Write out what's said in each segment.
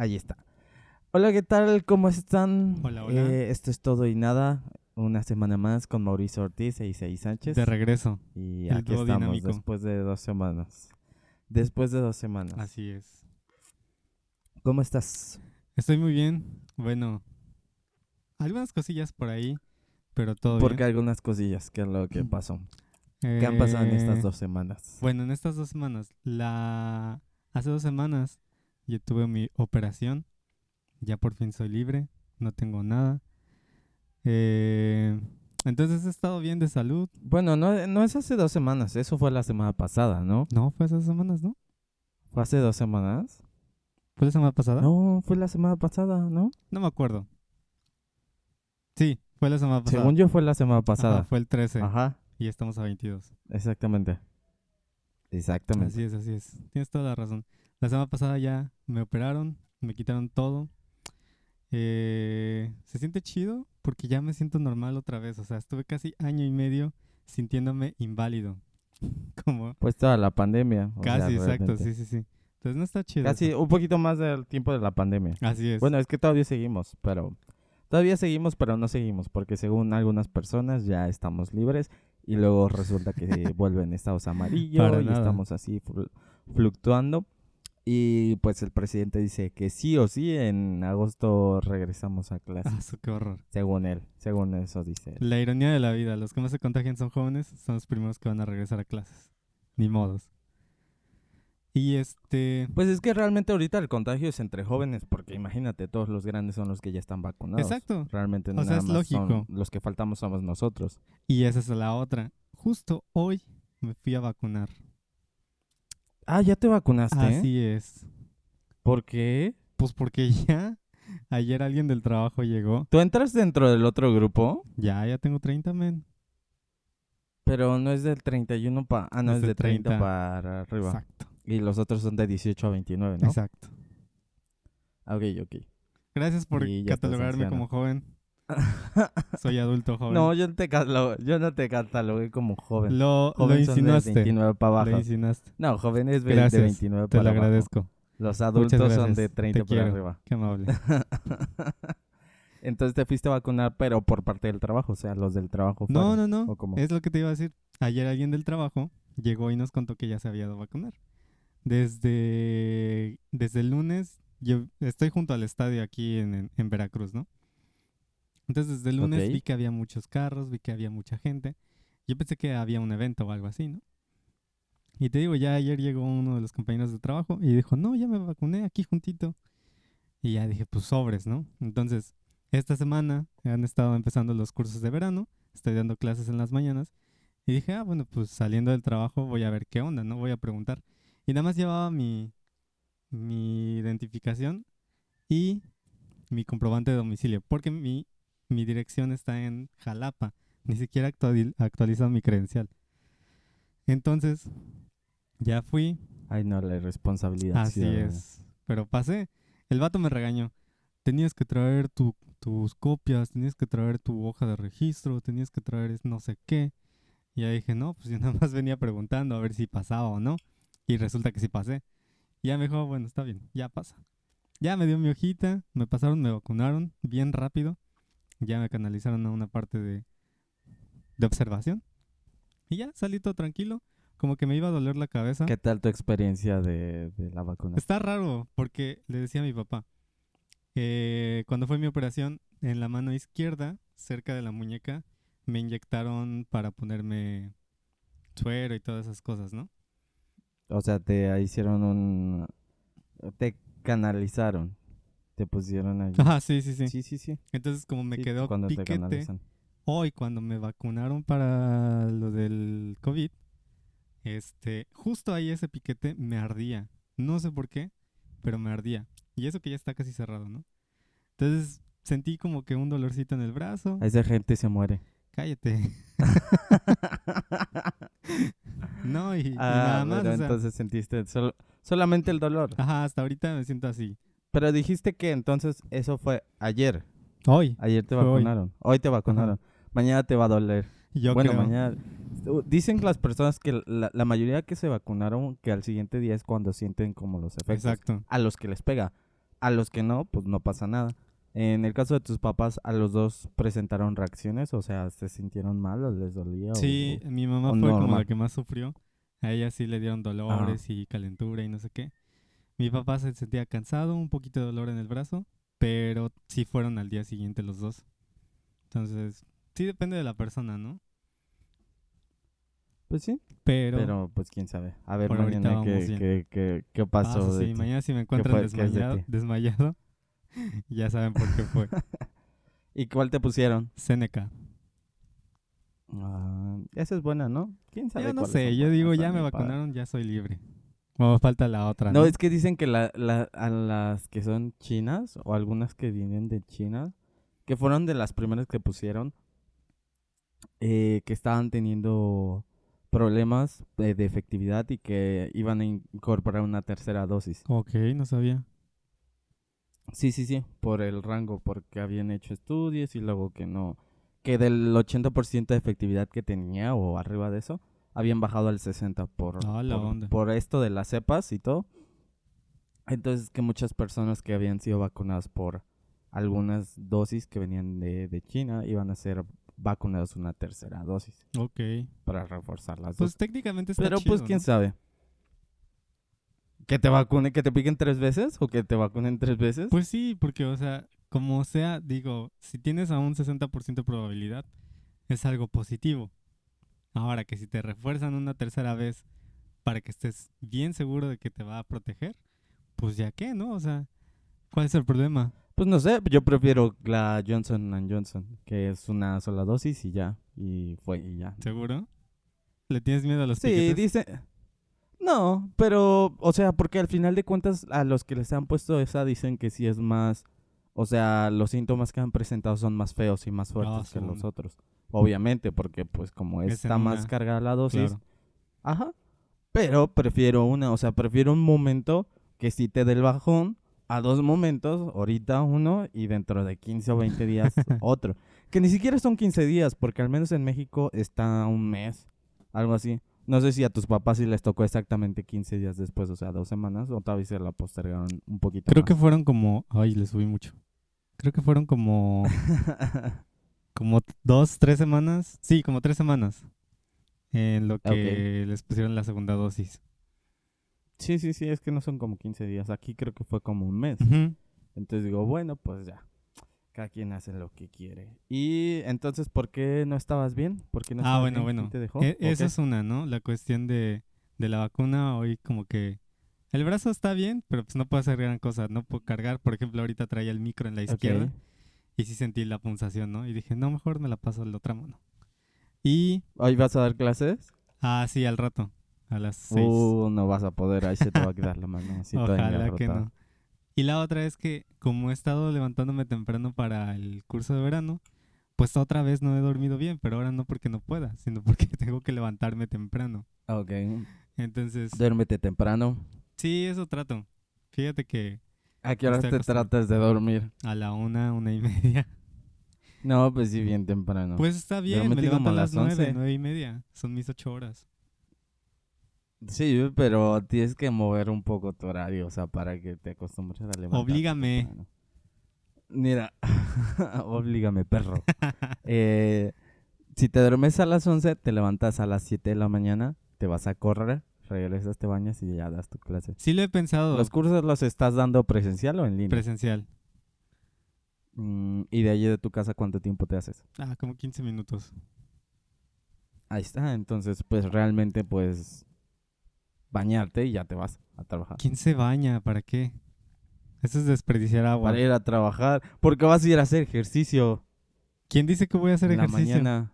Ahí está. Hola, ¿qué tal? ¿Cómo están? Hola, hola. Eh, esto es todo y nada. Una semana más con Mauricio Ortiz e Isaí Sánchez. De regreso. y el aquí estamos dinámico. después de dos semanas. Después de dos semanas. Así es. ¿Cómo estás? Estoy muy bien. Bueno, algunas cosillas por ahí, pero todo Porque bien. algunas cosillas, ¿qué es lo que pasó? ¿Qué han pasado en estas Eh, dos semanas? Bueno, en estas dos semanas. La... Hace dos semanas yo tuve mi operación. Ya por fin soy libre. No tengo nada. Eh, Entonces he estado bien de salud. Bueno, no, no es hace dos semanas, eso fue la semana pasada, ¿no? No, fue hace dos semanas, ¿no? ¿Fue hace dos semanas? ¿Fue la semana pasada? No, fue la semana pasada, ¿no? No me acuerdo. Sí, fue la semana pasada. Según yo fue la semana Ajá, pasada. fue el 13 Ajá, y estamos a 22. exactamente. Exactamente. Así es, así es. Tienes toda la razón. La semana pasada ya me operaron, me quitaron todo. Eh, se siente chido porque ya me siento normal otra vez. O sea, estuve casi año y medio sintiéndome inválido. Como Pues toda la pandemia. o sea, casi, exacto, sí, sí, sí. Entonces no está chido. Casi eso. un poquito más del tiempo de la pandemia. Así es. Bueno, es que todavía seguimos, pero todavía seguimos, pero no seguimos, porque según algunas personas ya estamos libres y luego resulta que vuelven estados amarillos y nada. estamos así flu- fluctuando. Y pues el presidente dice que sí o sí en agosto regresamos a clases, Ah, qué horror. según él, según eso dice. él. La ironía de la vida. Los que más se contagian son jóvenes, son los primeros que van a regresar a clases. Ni modos. Y este... Pues es que realmente ahorita el contagio es entre jóvenes, porque imagínate, todos los grandes son los que ya están vacunados. Exacto. Realmente no O sea, nada es más son lógico. los que faltamos somos nosotros. Y esa es la otra. Justo hoy me fui a vacunar. Ah, ¿ya te vacunaste? Así es. ¿Por qué? Pues porque ya ayer alguien del trabajo llegó. ¿Tú entras dentro del otro grupo? Ya, ya tengo 30, men. Pero no es del 31 para... Ah, no, Es es, de de 30, 30. para arriba. Exacto. Y los otros son de 18 a 29, ¿no? Exacto. Ah, Ok, ok. Gracias por catalogarme como joven. Soy adulto joven. no, yo, no te catalo- yo no te catalogué como joven. lo, lo Joven son de insinuaste. 29 para Lo abajo. insinuaste. No, joven es de 29 Te para lo abajo. agradezco. Los adultos son de te 30 para arriba. Qué amable. Entonces te fuiste a vacunar, pero por parte del trabajo, o sea, los del trabajo No, fueron, no, no. ¿o cómo? Es lo que te iba a decir. Ayer alguien del trabajo llegó y nos contó que ya se había ido a vacunar. Desde, desde el lunes, yo estoy junto al estadio aquí en, en- en Veracruz, ¿no? Entonces desde el lunes Ok. vi que había muchos carros, vi que había mucha gente. Yo pensé que había un evento o algo así, ¿no? Y te digo, ya ayer llegó uno de los compañeros de trabajo y dijo, no, ya me vacuné aquí juntito. Y ya dije, pues sobres, ¿no? Entonces, esta semana han estado empezando los cursos de verano, estoy dando clases en las mañanas. Y dije, ah, bueno, pues saliendo del trabajo voy a ver qué onda, ¿no? Voy a preguntar. Y nada más llevaba mi, mi identificación y mi comprobante de domicilio, porque mi, mi dirección está en Jalapa. Ni siquiera he actuali- actualizado mi credencial. Entonces, ya fui, Ay, no, la irresponsabilidad. Así ciudadana. es. Pero pasé. El vato me regañó. Tenías que traer tu- tus copias, tenías que traer tu hoja de registro, tenías que traer no sé qué. Y ya dije, no, pues yo nada más venía preguntando a ver si pasaba o no. Y resulta que sí pasé. Y ya me dijo, bueno, está bien, ya pasa. Ya me dio mi hojita, me pasaron, me vacunaron bien rápido. Ya me canalizaron a una parte de, de observación. Y ya salí todo tranquilo. Como que me iba a doler la cabeza. ¿Qué tal tu experiencia de, de la vacuna? Está raro porque le decía a mi papá, eh, cuando fue mi operación, en la mano izquierda, cerca de la muñeca, me inyectaron para ponerme suero y todas esas cosas, ¿no? O sea, te hicieron un... Te canalizaron. Te pusieron ahí. Ajá, sí, sí, sí. Sí, sí, sí. Entonces como me Sí, quedó cuando te piquete, hoy cuando me vacunaron para lo del COVID, este, justo ahí ese piquete me ardía. No sé por qué, pero me ardía. Y eso que ya está casi cerrado, ¿no? Entonces sentí como que un dolorcito en el brazo. Esa gente se muere. Cállate. no, y, y Ah, nada más. pero o sea, entonces sentiste sol- solamente el dolor. Ajá, hasta ahorita me siento así. Pero dijiste que entonces eso fue ayer. Hoy. Ayer te hoy. vacunaron. Hoy, te vacunaron. Mañana te va a doler. Yo bueno, creo. mañana. Uh, Dicen las personas que la, la mayoría que se vacunaron que al siguiente día es cuando sienten como los efectos. Exacto. A los que les pega. A los que no, pues no pasa nada. En el caso de tus papás, ¿a los dos presentaron reacciones? O sea, ¿se sintieron mal o les dolía? o- Sí, mi mamá o fue como la que más sufrió. A ella sí le dieron dolores y calentura y no sé qué. Mi papá se sentía cansado, un poquito de dolor en el brazo, pero sí fueron al día siguiente los dos. Entonces, sí depende de la persona, ¿no? Pues sí, Pero, pero pues quién sabe. A ver mañana qué, qué, qué, Ah, pasó sí, de mañana si me encuentran de desmayado, desmayado, ya saben por qué fue. ¿Y cuál te pusieron? Seneca. Ah, esa es buena, ¿no? ¿Quién sabe Yo no sé, yo digo, ya me vacunaron, ya soy libre. Bueno, falta la otra, No, ¿no? es que dicen que la, la, a las que son chinas o algunas que vienen de China, que fueron de las primeras que pusieron, eh, que estaban teniendo problemas de, de efectividad y que iban a incorporar una tercera dosis. Ok, no sabía. Sí, sí, sí, por el rango, porque habían hecho estudios y luego que no, que del 80% de efectividad que tenía o arriba de eso, habían bajado al 60% por, Ah, la por, onda. por esto de las cepas y todo. Entonces que muchas personas que habían sido vacunadas por algunas dosis que venían de, de China iban a ser vacunados una tercera dosis Ok. para reforzar las Pues dos. técnicamente está Pero chido, pues quién ¿no? sabe. ¿Que te vacune, que te piquen tres veces o que te vacunen tres veces? Pues sí, porque, o sea, como sea, digo, si tienes a un 60% de probabilidad, es algo positivo. Ahora que si te refuerzan una tercera vez para que estés bien seguro de que te va a proteger, pues ya qué, ¿no? O sea, ¿cuál es el problema? Pues no sé, yo prefiero la Johnson Johnson, que es una sola dosis y ya, y fue y ya. ¿Seguro? ¿Le tienes miedo a los Sí, piquetes? dice... No, pero, o sea, porque al final de cuentas a los que les han puesto esa dicen que sí es más... O sea, los síntomas que han presentado son más feos y más fuertes que son- los otros. Obviamente, porque pues como Es está más cargada la dosis, Claro. Ajá. Pero prefiero una, o sea, prefiero un momento que sí te dé el bajón a dos momentos, ahorita uno y dentro de 15 o 20 días otro. Que ni siquiera son 15 días, porque al menos en México está un mes, algo así. No sé si a tus papás sí les tocó exactamente 15 días después, o sea, dos semanas, o tal vez se la postergaron un poquito Creo que fueron como... Ay, le subí mucho. Creo que fueron como... como dos, tres semanas. Sí, como tres semanas. En lo que les pusieron la segunda dosis. sí, sí, sí, es que no son como 15 días. Aquí creo que fue como un mes. Entonces digo, bueno, pues ya. Cada quien hace lo que quiere. Y entonces, ¿por qué no estabas bien? ¿Por qué no Ah, bueno, bien? bueno. ¿Quién te dejó? E- ¿O esa es una, ¿no? La cuestión de, de la vacuna hoy como que... El brazo está bien, pero pues no puedo hacer gran cosa. No puedo cargar. Por ejemplo, ahorita traía el micro en la izquierda y sí sentí la punzación, ¿no? Y dije, no, mejor me la paso a la otra mano. Y... ¿Hoy vas a dar clases? Ah, sí, al rato. A las seis. Uh, no vas a poder, ahí se te va a quedar la mano así Ojalá que no. Y la otra es que como he estado levantándome temprano para el curso de verano, pues otra vez no he dormido bien, pero ahora no porque no pueda, sino porque tengo que levantarme temprano. Ok. Entonces, Duérmete temprano. sí, eso trato. Fíjate que ¿A qué horas Estoy te tratas de dormir? a la una, una y media. No, pues sí, bien temprano. Pues está bien, me me metí como levanto a las nueve, 11. nueve y media. Son mis ocho horas. Sí, pero tienes que mover un poco tu horario, o sea, para que te acostumbres a levantarte Oblígame. temprano. Mira, oblígame, perro. Eh, si te duermes a las 11, te levantas a las 7 de la mañana, te vas a correr, regresas, te bañas y ya das tu clase. Sí lo he pensado. ¿Los cursos los estás dando presencial o en línea? presencial. Mm, y de allí de tu casa, ¿cuánto tiempo te haces? Ah, como 15 minutos. Ahí está, entonces pues realmente pues bañarte y ya te vas a trabajar. ¿Quién se baña? ¿Para qué? Eso es desperdiciar agua. Para ir a trabajar, porque vas a ir a hacer ejercicio ¿Quién dice que voy a hacer en la ejercicio? mañana.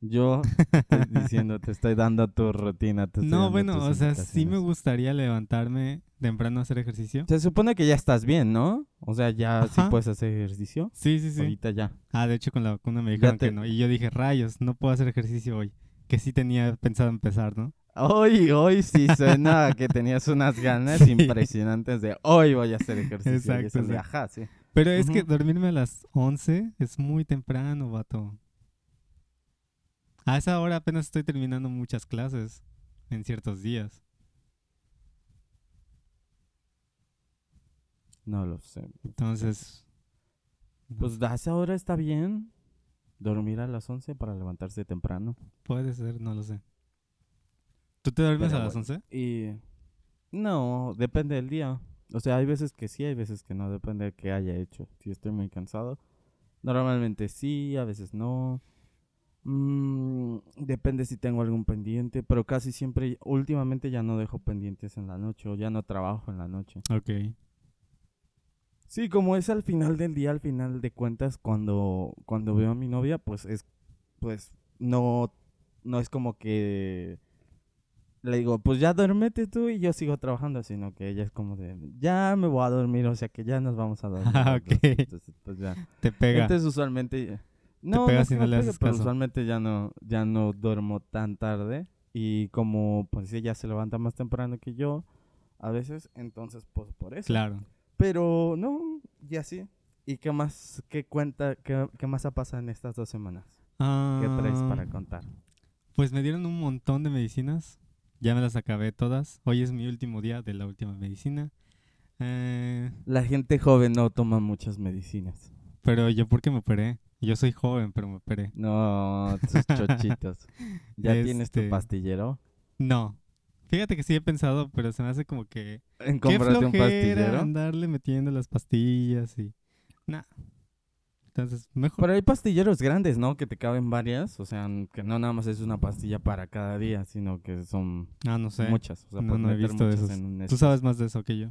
Yo estoy diciendo, te estoy dando tu rutina. te estoy No, dando bueno, tus o sea, sí me gustaría levantarme temprano a hacer ejercicio. Se supone que ya estás bien, ¿no? O sea, ya sí puedes hacer ejercicio. Sí, sí, sí. Ahorita ya. Ah, de hecho con la vacuna me dijeron te- que no. Y yo dije, rayos, no puedo hacer ejercicio hoy. Que sí tenía pensado empezar, ¿no? Hoy, hoy sí suena que tenías unas ganas Sí. impresionantes de hoy voy a hacer ejercicio. y Exacto, eso de, sí. ajá, sí. Pero es que dormirme a las 11 es muy temprano, vato. A esa hora apenas estoy terminando muchas clases en ciertos días. No lo sé. Entonces, Pues a esa hora está bien. Dormir a las 11 para levantarse temprano. puede ser, no lo sé. ¿Tú te duermes Pero a las bueno. 11? Y no, depende del día. O sea, hay veces que sí, hay veces que no, depende de qué haya hecho. Si estoy muy cansado, normalmente sí, a veces no. Mm, depende si tengo algún pendiente, pero casi siempre, últimamente ya no dejo pendientes en la noche o ya no trabajo en la noche. Ok. Sí, como es al final del día, al final de cuentas, cuando, cuando veo a mi novia, pues es, pues no, no es como que le digo, pues ya duérmete tú y yo sigo trabajando, sino que ella es como de, ya me voy a dormir, o sea que ya nos vamos a dormir. Ah, los dos". ok. Entonces, pues ya. Te pega. Entonces usualmente, no, pega no si que no me le haces caso. usualmente ya no, ya no duermo tan tarde y como pues ella se levanta más temprano que yo, a veces, entonces pues por eso. claro. Pero no, y así. ¿Y qué más, qué cuenta, qué, qué más ha pasado en estas dos semanas? ¿Qué traes Ah, para contar? Pues me dieron un montón de medicinas. Ya me las acabé todas. Hoy es mi último día de la última medicina. Eh, La gente joven no toma muchas medicinas. pero yo, ¿por qué me operé? Yo soy joven, pero me operé. No, tus chochitos. ¿Ya tienes tu Este, pastillero? No. Fíjate que sí he pensado, pero se me hace como que... ¿En comprarte un pastillero? andarle metiendo las pastillas y... Nah. Entonces, mejor... Pero hay pastilleros grandes, ¿no? Que te caben varias. O sea, que no nada más es una pastilla para cada día, sino que son Ah, no sé. muchas. O sea, No, no he visto de esos. Tú este. sabes más de eso que yo.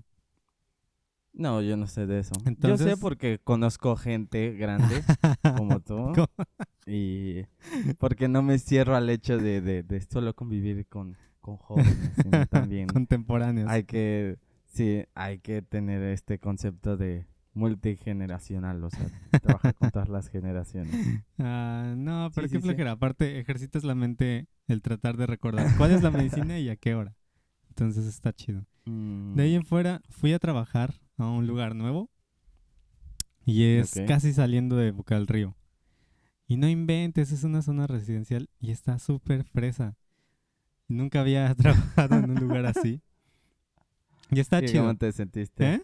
No, yo no sé de eso. yo sé porque conozco gente grande como tú. ¿Cómo? y porque no me cierro al hecho de, de, de solo convivir con, con jóvenes, sino también Contemporáneos. hay que, sí, hay que tener este concepto de multigeneracional, o sea, trabajar con todas las generaciones. Ah, no, pero Sí, qué sí. Aparte, ejercitas la mente el tratar de recordar cuál es la medicina y a qué hora. Entonces está chido. Mm, De ahí en fuera fui a trabajar a un lugar nuevo y es casi saliendo de Boca del Río. Y no inventes, es una zona residencial y está súper fresa. Nunca había trabajado en un lugar así. Y está ¿qué- chido. ¿Cómo te sentiste? ¿Eh?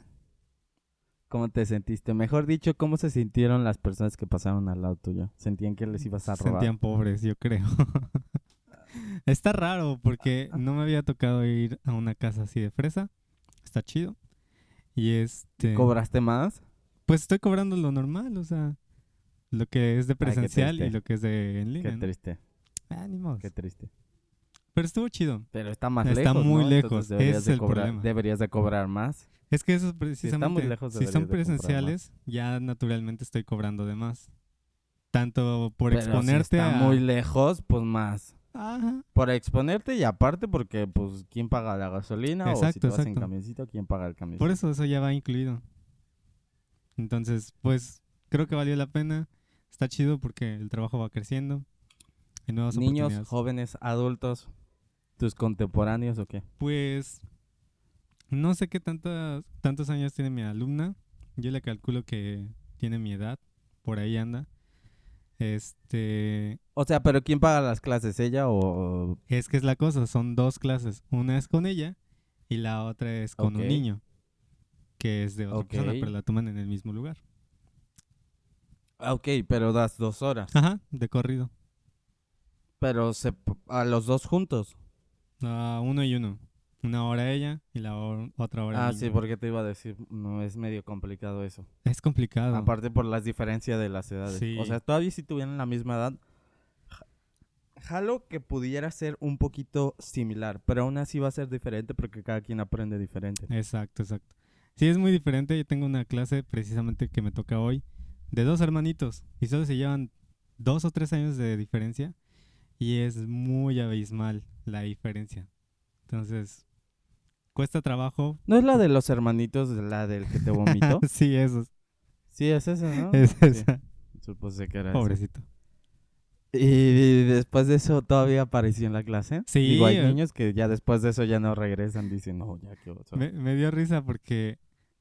¿Cómo te sentiste? Mejor dicho, ¿cómo se sintieron las personas que pasaron al lado tuyo? ¿Sentían que les ibas a robar? sentían pobres, yo creo. Está raro porque no me había tocado ir a una casa así de fresa. Está chido. Y este... ¿Cobraste más? Pues estoy cobrando lo normal, o sea, lo que es de presencial y lo que es de en línea. Qué ¿no? triste, Ah, ni modo. qué triste. Pero estuvo chido. Pero está más Está lejos, muy ¿no? lejos, es el cobrar, problema. Deberías de cobrar más. Es que eso precisamente, lejos, si son presenciales, ya naturalmente estoy cobrando de más. Tanto por Pero si exponerte está a... muy lejos, pues más. Ajá. Por exponerte y aparte porque, pues, ¿quién paga la gasolina? o si Exacto, te vas en exacto. camioncito, ¿quién paga el camión? Por eso eso ya va incluido. Entonces, pues creo que valió la pena. Está chido porque el trabajo va creciendo. Hay nuevas Niños, jóvenes, adultos, tus contemporáneos o qué? Pues no sé qué tantas, tantos años tiene mi alumna. Yo le calculo que tiene mi edad. Por ahí anda. Este, O sea, pero ¿quién paga las clases? ¿Ella o...? es que es la cosa, son dos clases. Una es con ella y la otra es con un niño, que es de otra persona, pero la toman en el mismo lugar. Ah, Ok, pero das dos horas. Ajá, de corrido. Pero se, a los dos juntos. Ah, uno y uno. Una hora ella y la hor- otra hora Ah, sí, porque te iba a decir, no, es medio complicado eso. Es complicado. Aparte por las diferencias de las edades. Sí. O sea, todavía si tuvieran la misma edad, jalo que pudiera ser un poquito similar, pero aún así va a ser diferente porque cada quien aprende diferente. Exacto, exacto. Sí, es muy diferente. Yo tengo una clase precisamente que me toca hoy de dos hermanitos y solo se llevan dos o tres años de diferencia y es muy abismal la diferencia. Entonces, cuesta trabajo. ¿No es la de los hermanitos, la del que te vomitó? sí, eso. sí, es esa, ¿no? Es Sí, esa. supuse que era esa. Y después de eso todavía apareció en la clase. Sí, Digo, hay eh. niños que ya después de eso ya no regresan, dicen, no, ya que oso". Me, me dio risa porque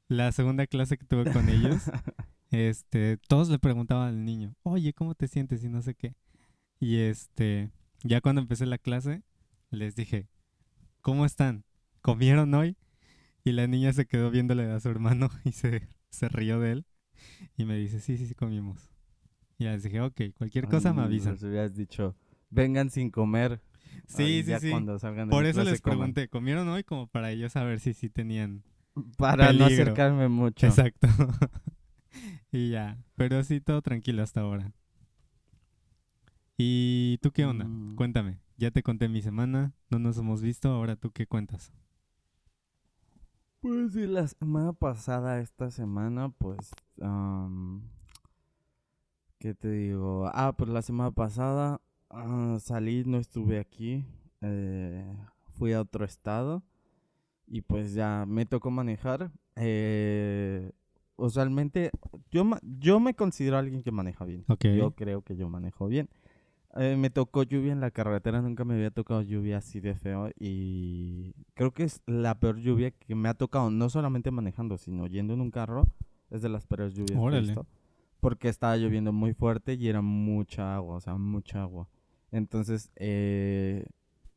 la segunda clase que tuve con ellos, este, todos le preguntaban al niño, oye, ¿cómo te sientes? Y no sé qué. Y este, ya cuando empecé la clase, les dije, ¿cómo están? ¿Comieron hoy? Y la niña se quedó viéndole a su hermano y se, se rió de él. Y me dice, sí, sí, sí, comimos. Y les dije, ok, cualquier cosa me avisan. Les hubieras dicho, vengan sin comer. Sí, Ay, sí, ya sí. Cuando salgan de Por eso les coman. pregunté, ¿comieron hoy? Como para ellos saber si sí tenían. Para no acercarme mucho. Exacto. y ya. Pero sí, todo tranquilo hasta ahora. ¿Y tú qué onda? Mm. Cuéntame. Ya te conté mi semana, no nos hemos visto, ahora tú qué cuentas. Pues sí, la semana pasada, esta semana, pues, ¿qué te digo? Ah, pues la semana pasada ah, salí, no estuve aquí, eh, fui a otro estado y pues ya me tocó manejar. eh, usualmente, yo, yo me considero alguien que maneja bien. Ok. Yo creo que yo manejo bien. Eh, me tocó lluvia en la carretera, nunca me había tocado lluvia así de feo y creo que es la peor lluvia que me ha tocado, no solamente manejando, sino yendo en un carro, es de las peores lluvias que he Órale. visto, porque estaba lloviendo muy fuerte y era mucha agua, o sea, mucha agua. Entonces, eh,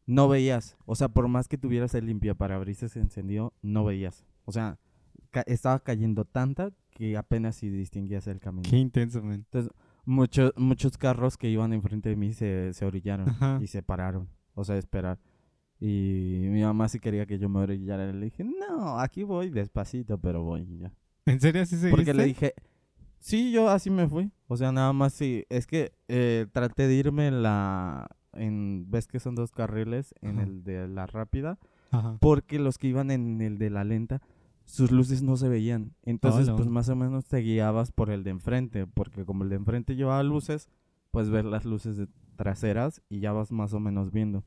no veías, o sea, por más que tuvieras el limpiaparabrisas encendido, no veías. O sea, ca- estaba cayendo tanta que apenas si distinguías el camino Qué intenso, man. muchos muchos carros que iban enfrente de mí se, se orillaron Ajá. y se pararon, o sea, esperar. Y mi mamá sí quería que yo me orillara. Le dije, no, aquí voy despacito, pero voy ya. ¿En serio así se Porque le dije, sí, yo así me fui. O sea, nada más sí. Es que eh, traté de irme en la... En, ¿Ves que son dos carriles? En Ajá. el de la rápida. Ajá. Porque los que iban en el de la lenta, sus luces no se veían. Entonces, Hola. pues más o menos te guiabas por el de enfrente. Porque como el de enfrente llevaba luces, pues ver las luces de- traseras y ya vas más o menos viendo.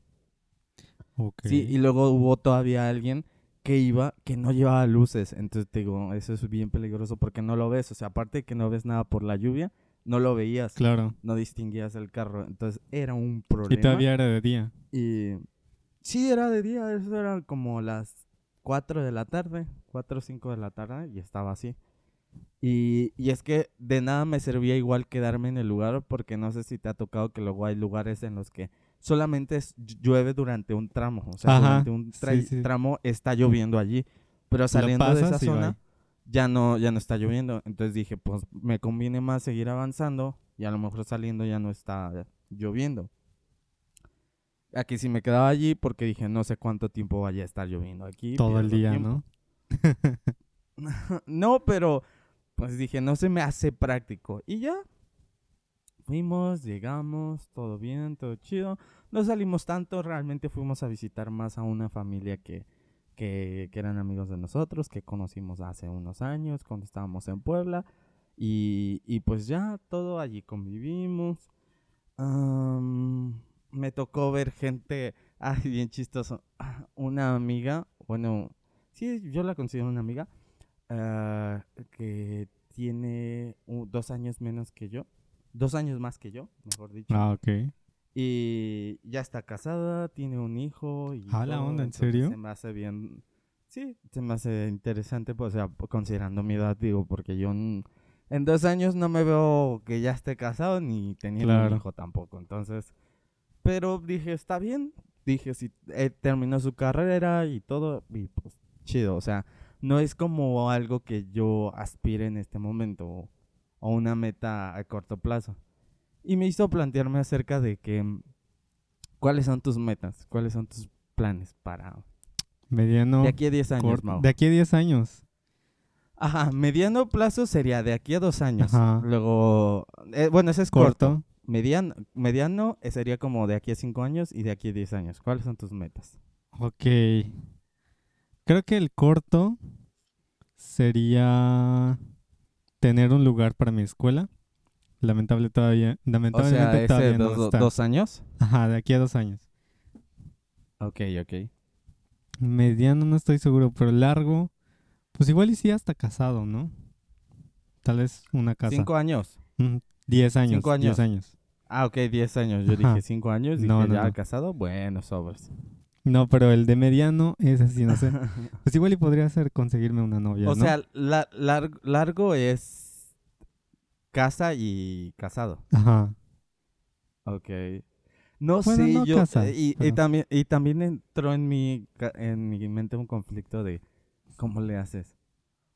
Ok. Sí, y luego hubo todavía alguien que iba que no llevaba luces. Entonces te digo, eso es bien peligroso porque no lo ves. O sea, aparte de que no ves nada por la lluvia, no lo veías. Claro. No distinguías el carro. Entonces era un problema. Y todavía era de día. Y sí, era de día, eso era como las 4 de la tarde, 4 o 5 de la tarde, y estaba así. Y, y es que de nada me servía igual quedarme en el lugar, porque no sé si te ha tocado que luego hay lugares en los que solamente llueve durante un tramo, o sea, Ajá, durante un tra- sí, sí. tramo está lloviendo allí, pero saliendo de esa zona bye. ya no, ya no está lloviendo. Entonces dije, pues me conviene más seguir avanzando y a lo mejor saliendo ya no está lloviendo. Aquí sí me quedaba allí porque dije, no sé cuánto tiempo vaya a estar lloviendo aquí. Todo el día, tiempo. ¿no? no, pero pues dije, no se me hace práctico. Y ya. Fuimos, llegamos, todo bien, todo chido. No salimos tanto, realmente fuimos a visitar más a una familia que, que, que eran amigos de nosotros, que conocimos hace unos años cuando estábamos en Puebla. Y, y pues ya, todo allí convivimos. Am, me tocó ver gente, ay, bien chistoso. Una amiga, bueno, sí, yo la considero una amiga, ah, que tiene u- dos años menos que yo, dos años más que yo, mejor dicho. Ah, ok. Y ya está casada, tiene un hijo. Y Ah, la onda, ¿en serio? Se me hace bien. Sí, se me hace interesante, pues, o sea, considerando mi edad, digo, porque yo n- en dos años no me veo que ya esté casado ni teniendo Claro. un hijo tampoco. Entonces, pero dije, está bien. Dije, si eh, terminó su carrera y todo, y pues chido, o sea, no es como algo que yo aspire en este momento o, una meta a corto plazo. Y me hizo plantearme acerca de que, mm, ¿cuáles son tus metas? ¿Cuáles son tus planes para... Mediano. de aquí a 10 años. Mau? De aquí a 10 años. Ajá, mediano plazo sería de aquí a dos años. Ajá. Luego, eh, bueno, ese es corto. Corto. Mediano, mediano eh, sería como de aquí a 5 años y de aquí a 10 años. ¿Cuáles son tus metas? Ok. Creo que el corto sería tener un lugar para mi escuela. Lamentable todavía, O lamentablemente sea, ese todavía dos, no está. dos años. Ajá, de aquí a dos años. Ok, ok. Mediano no estoy seguro, pero largo, pues igual y sí hasta casado, ¿no? Tal vez una casa. ¿Cinco años? Mm, Diez años. Cinco años. Diez años. Ah, ok, 10 años. Yo Ajá. dije 5 años. Dije, No, no, ¿ya no. casado? Bueno, sobres. No, pero el de mediano es así, no sé. Pues igual y podría ser conseguirme una novia, o ¿no? sea, la- lar- largo es casa y casado. Ajá. Ok. No Bueno, sé, no yo casa, eh, y, también y también entró en mi en mi mente un conflicto de ¿cómo le haces?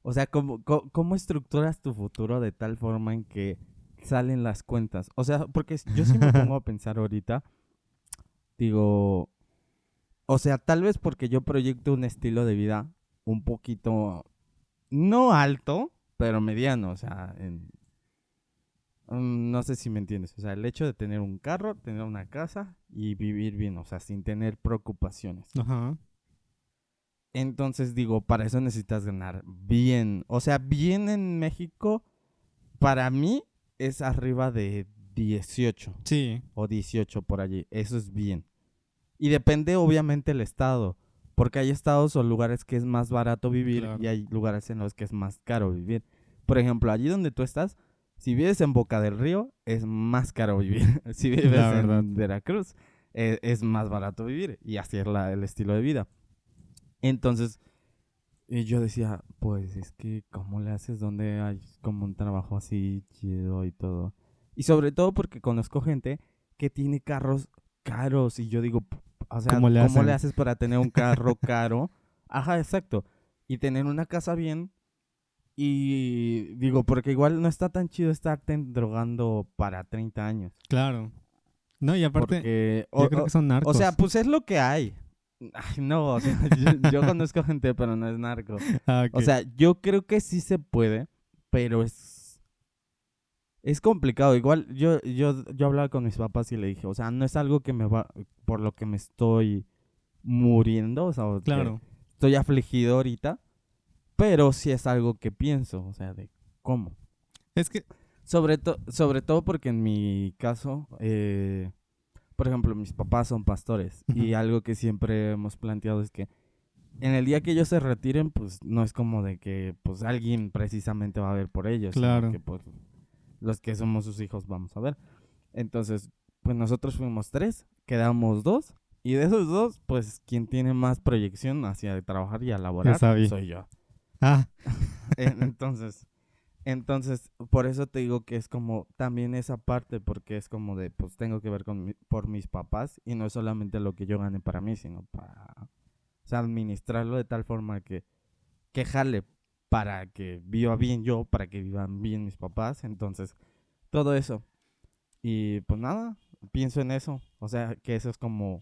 O sea, ¿cómo, cómo, cómo estructuras tu futuro de tal forma en que salen las cuentas? O sea, porque yo sí me pongo a pensar ahorita, digo, o sea, tal vez porque yo proyecto un estilo de vida un poquito, no alto, pero mediano, o sea, en- mm, no sé si me entiendes, o sea, el hecho de tener un carro, tener una casa y vivir bien, o sea, sin tener preocupaciones. Ajá. Entonces digo, para eso necesitas ganar bien. O sea, bien en México, para mí es arriba de 18 Sí, o 18 por allí. Eso es bien. Y depende obviamente el estado. Porque hay estados o lugares que es más barato vivir Claro. y hay lugares en los que es más caro vivir. Por ejemplo, allí donde tú estás, si vives en Boca del Río, es más caro vivir. si vives en Veracruz, eh, es más barato vivir. Y así es la- el estilo de vida. Entonces, y yo decía, pues es que, ¿cómo le haces donde hay como un trabajo así chido y todo? Y sobre todo porque conozco gente que tiene carros caros y yo digo, o sea, ¿Cómo le haces para tener un carro caro? Ajá, exacto. Y tener una casa bien. Y digo, porque igual no está tan chido estarte drogando para 30 años. claro. No, y aparte, Porque, yo o- creo que son narcos. o sea, pues es lo que hay. Ay, no, o sea, yo, yo conozco gente, pero no es narco. Ah. O sea, yo creo que sí se puede, pero es es complicado. Igual yo yo yo hablaba con mis papás y le dije, o sea, no es algo que me va por lo que me estoy muriendo, o sea, claro. estoy afligido ahorita, pero sí es algo que pienso, o sea, de cómo. Es que, Sobre, to- sobre todo porque en mi caso, eh, por ejemplo, mis papás son pastores y algo que siempre hemos planteado es que en el día que ellos se retiren, pues no es como de que pues alguien precisamente va a ver por ellos, Claro. que pues los que somos sus hijos vamos a ver. Entonces, pues nosotros fuimos tres, quedamos dos y de esos dos, pues quien tiene más proyección hacia trabajar y a laborar soy yo. ah, En- Entonces, entonces, por eso te digo que es como también esa parte, porque es como de, pues tengo que ver con mi- por mis papás y no es solamente lo que yo gane para mí, sino para, o sea, administrarlo de tal forma que, que jale para que viva bien yo, para que vivan bien mis papás, entonces, todo eso. Y pues nada, pienso en eso, o sea, que eso es como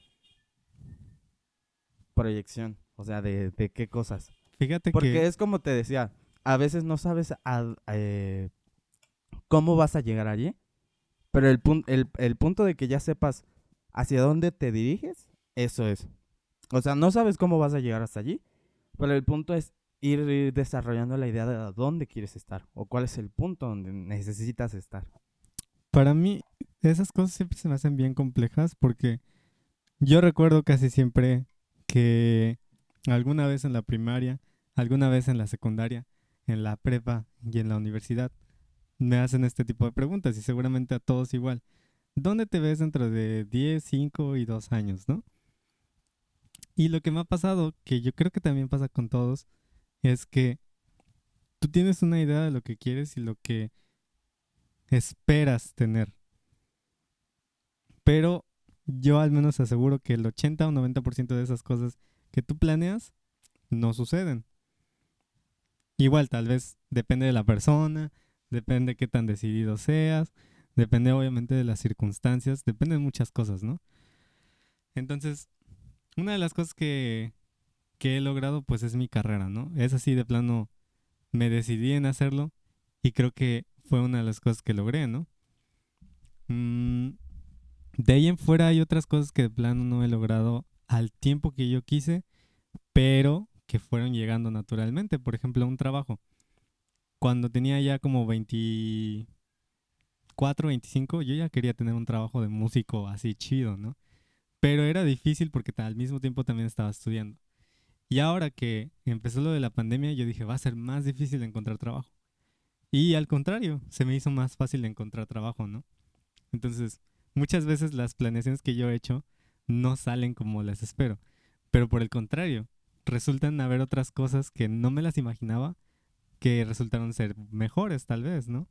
proyección, o sea, de, de qué cosas. fíjate Porque que... es como te decía, a veces no sabes a- eh, cómo vas a llegar allí, pero el, pun- el, el punto de que ya sepas hacia dónde te diriges, eso es. O sea, no sabes cómo vas a llegar hasta allí, pero el punto es ir, desarrollando la idea de dónde quieres estar o cuál es el punto donde necesitas estar. Para mí, esas cosas siempre se me hacen bien complejas porque yo recuerdo casi siempre que alguna vez en la primaria, alguna vez en la secundaria, en la prepa y en la universidad, me hacen este tipo de preguntas y seguramente a todos igual. ¿Dónde te ves dentro de 10, 5 y 2 años, no? Y lo que me ha pasado, que yo creo que también pasa con todos, es que tú tienes una idea de lo que quieres y lo que esperas tener. Pero yo al menos aseguro que el 80 o 90% de esas cosas que tú planeas no suceden. Igual, tal vez depende de la persona, depende de qué tan decidido seas, depende obviamente de las circunstancias, depende de muchas cosas, ¿no? Entonces, una de las cosas que, que he logrado pues es mi carrera, ¿no? Es así de plano, me decidí en hacerlo y creo que fue una de las cosas que logré, ¿no? Mm, de ahí en fuera hay otras cosas que de plano no he logrado al tiempo que yo quise, pero que fueron llegando naturalmente. Por ejemplo, un trabajo. Cuando tenía ya como 24, 25, yo ya quería tener un trabajo de músico así chido, ¿no? Pero era difícil porque al mismo tiempo también estaba estudiando. Y ahora que empezó lo de la pandemia, yo dije, va a ser más difícil encontrar trabajo. Y al contrario, se me hizo más fácil encontrar trabajo, ¿no? Entonces, muchas veces las planeaciones que yo he hecho no salen como las espero. Pero por el contrario, resultan haber otras cosas que no me las imaginaba que resultaron ser mejores, tal vez, ¿no?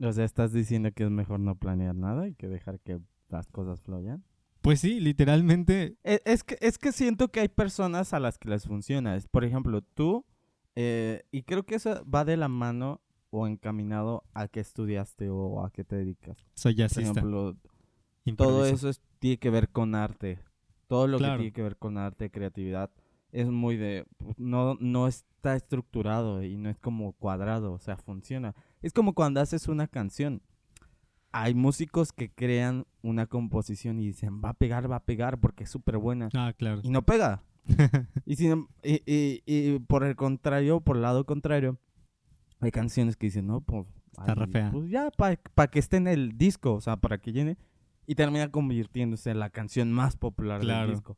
O sea, estás diciendo que es mejor no planear nada y que dejar que las cosas fluyan. Pues sí, literalmente. E- Es que, es que siento que hay personas a las que les funciona. Por ejemplo, tú, eh, y creo que eso va de la mano o encaminado a qué estudiaste o a qué te dedicas. Soy Por jazzista. ejemplo, todo eso es- tiene que ver con arte. Todo lo Claro. que tiene que ver con arte, creatividad, es muy de... No, no está estructurado y no es como cuadrado, o sea, funciona. Es como cuando haces una canción. Hay músicos que crean una composición y dicen, va a pegar, va a pegar porque es súper buena. Ah, claro. Y no pega. Y, sin em- y, y- y por el contrario, por el lado contrario, hay canciones que dicen, no, pues, Está re fea. pues ya, para que esté en el disco, o sea, para que llene. Y termina convirtiéndose en la canción más popular Claro. del disco.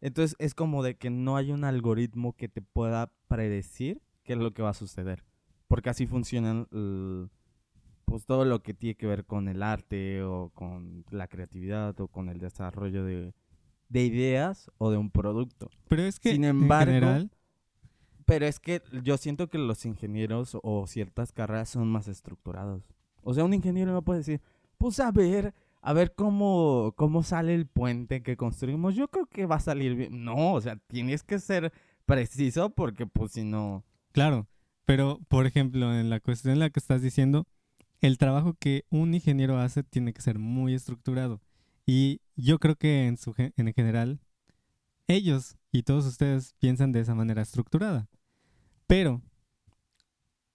Entonces es como de que no hay un algoritmo que te pueda predecir qué es lo que va a suceder. Porque así funcionan l- pues todo lo que tiene que ver con el arte o con la creatividad o con el desarrollo de, de ideas o de un producto. Pero es que, Sin en embargo, general, Pero es que yo siento que los ingenieros o ciertas carreras son más estructurados. O sea, un ingeniero no puede decir, pues a ver, a ver cómo, cómo sale el puente que construimos. Yo creo que va a salir bien. No, o sea, tienes que ser preciso porque pues si no... claro. Pero, por ejemplo, en la cuestión en la que estás diciendo, el trabajo que un ingeniero hace tiene que ser muy estructurado. Y yo creo que en, su, en general, ellos y todos ustedes piensan de esa manera estructurada. Pero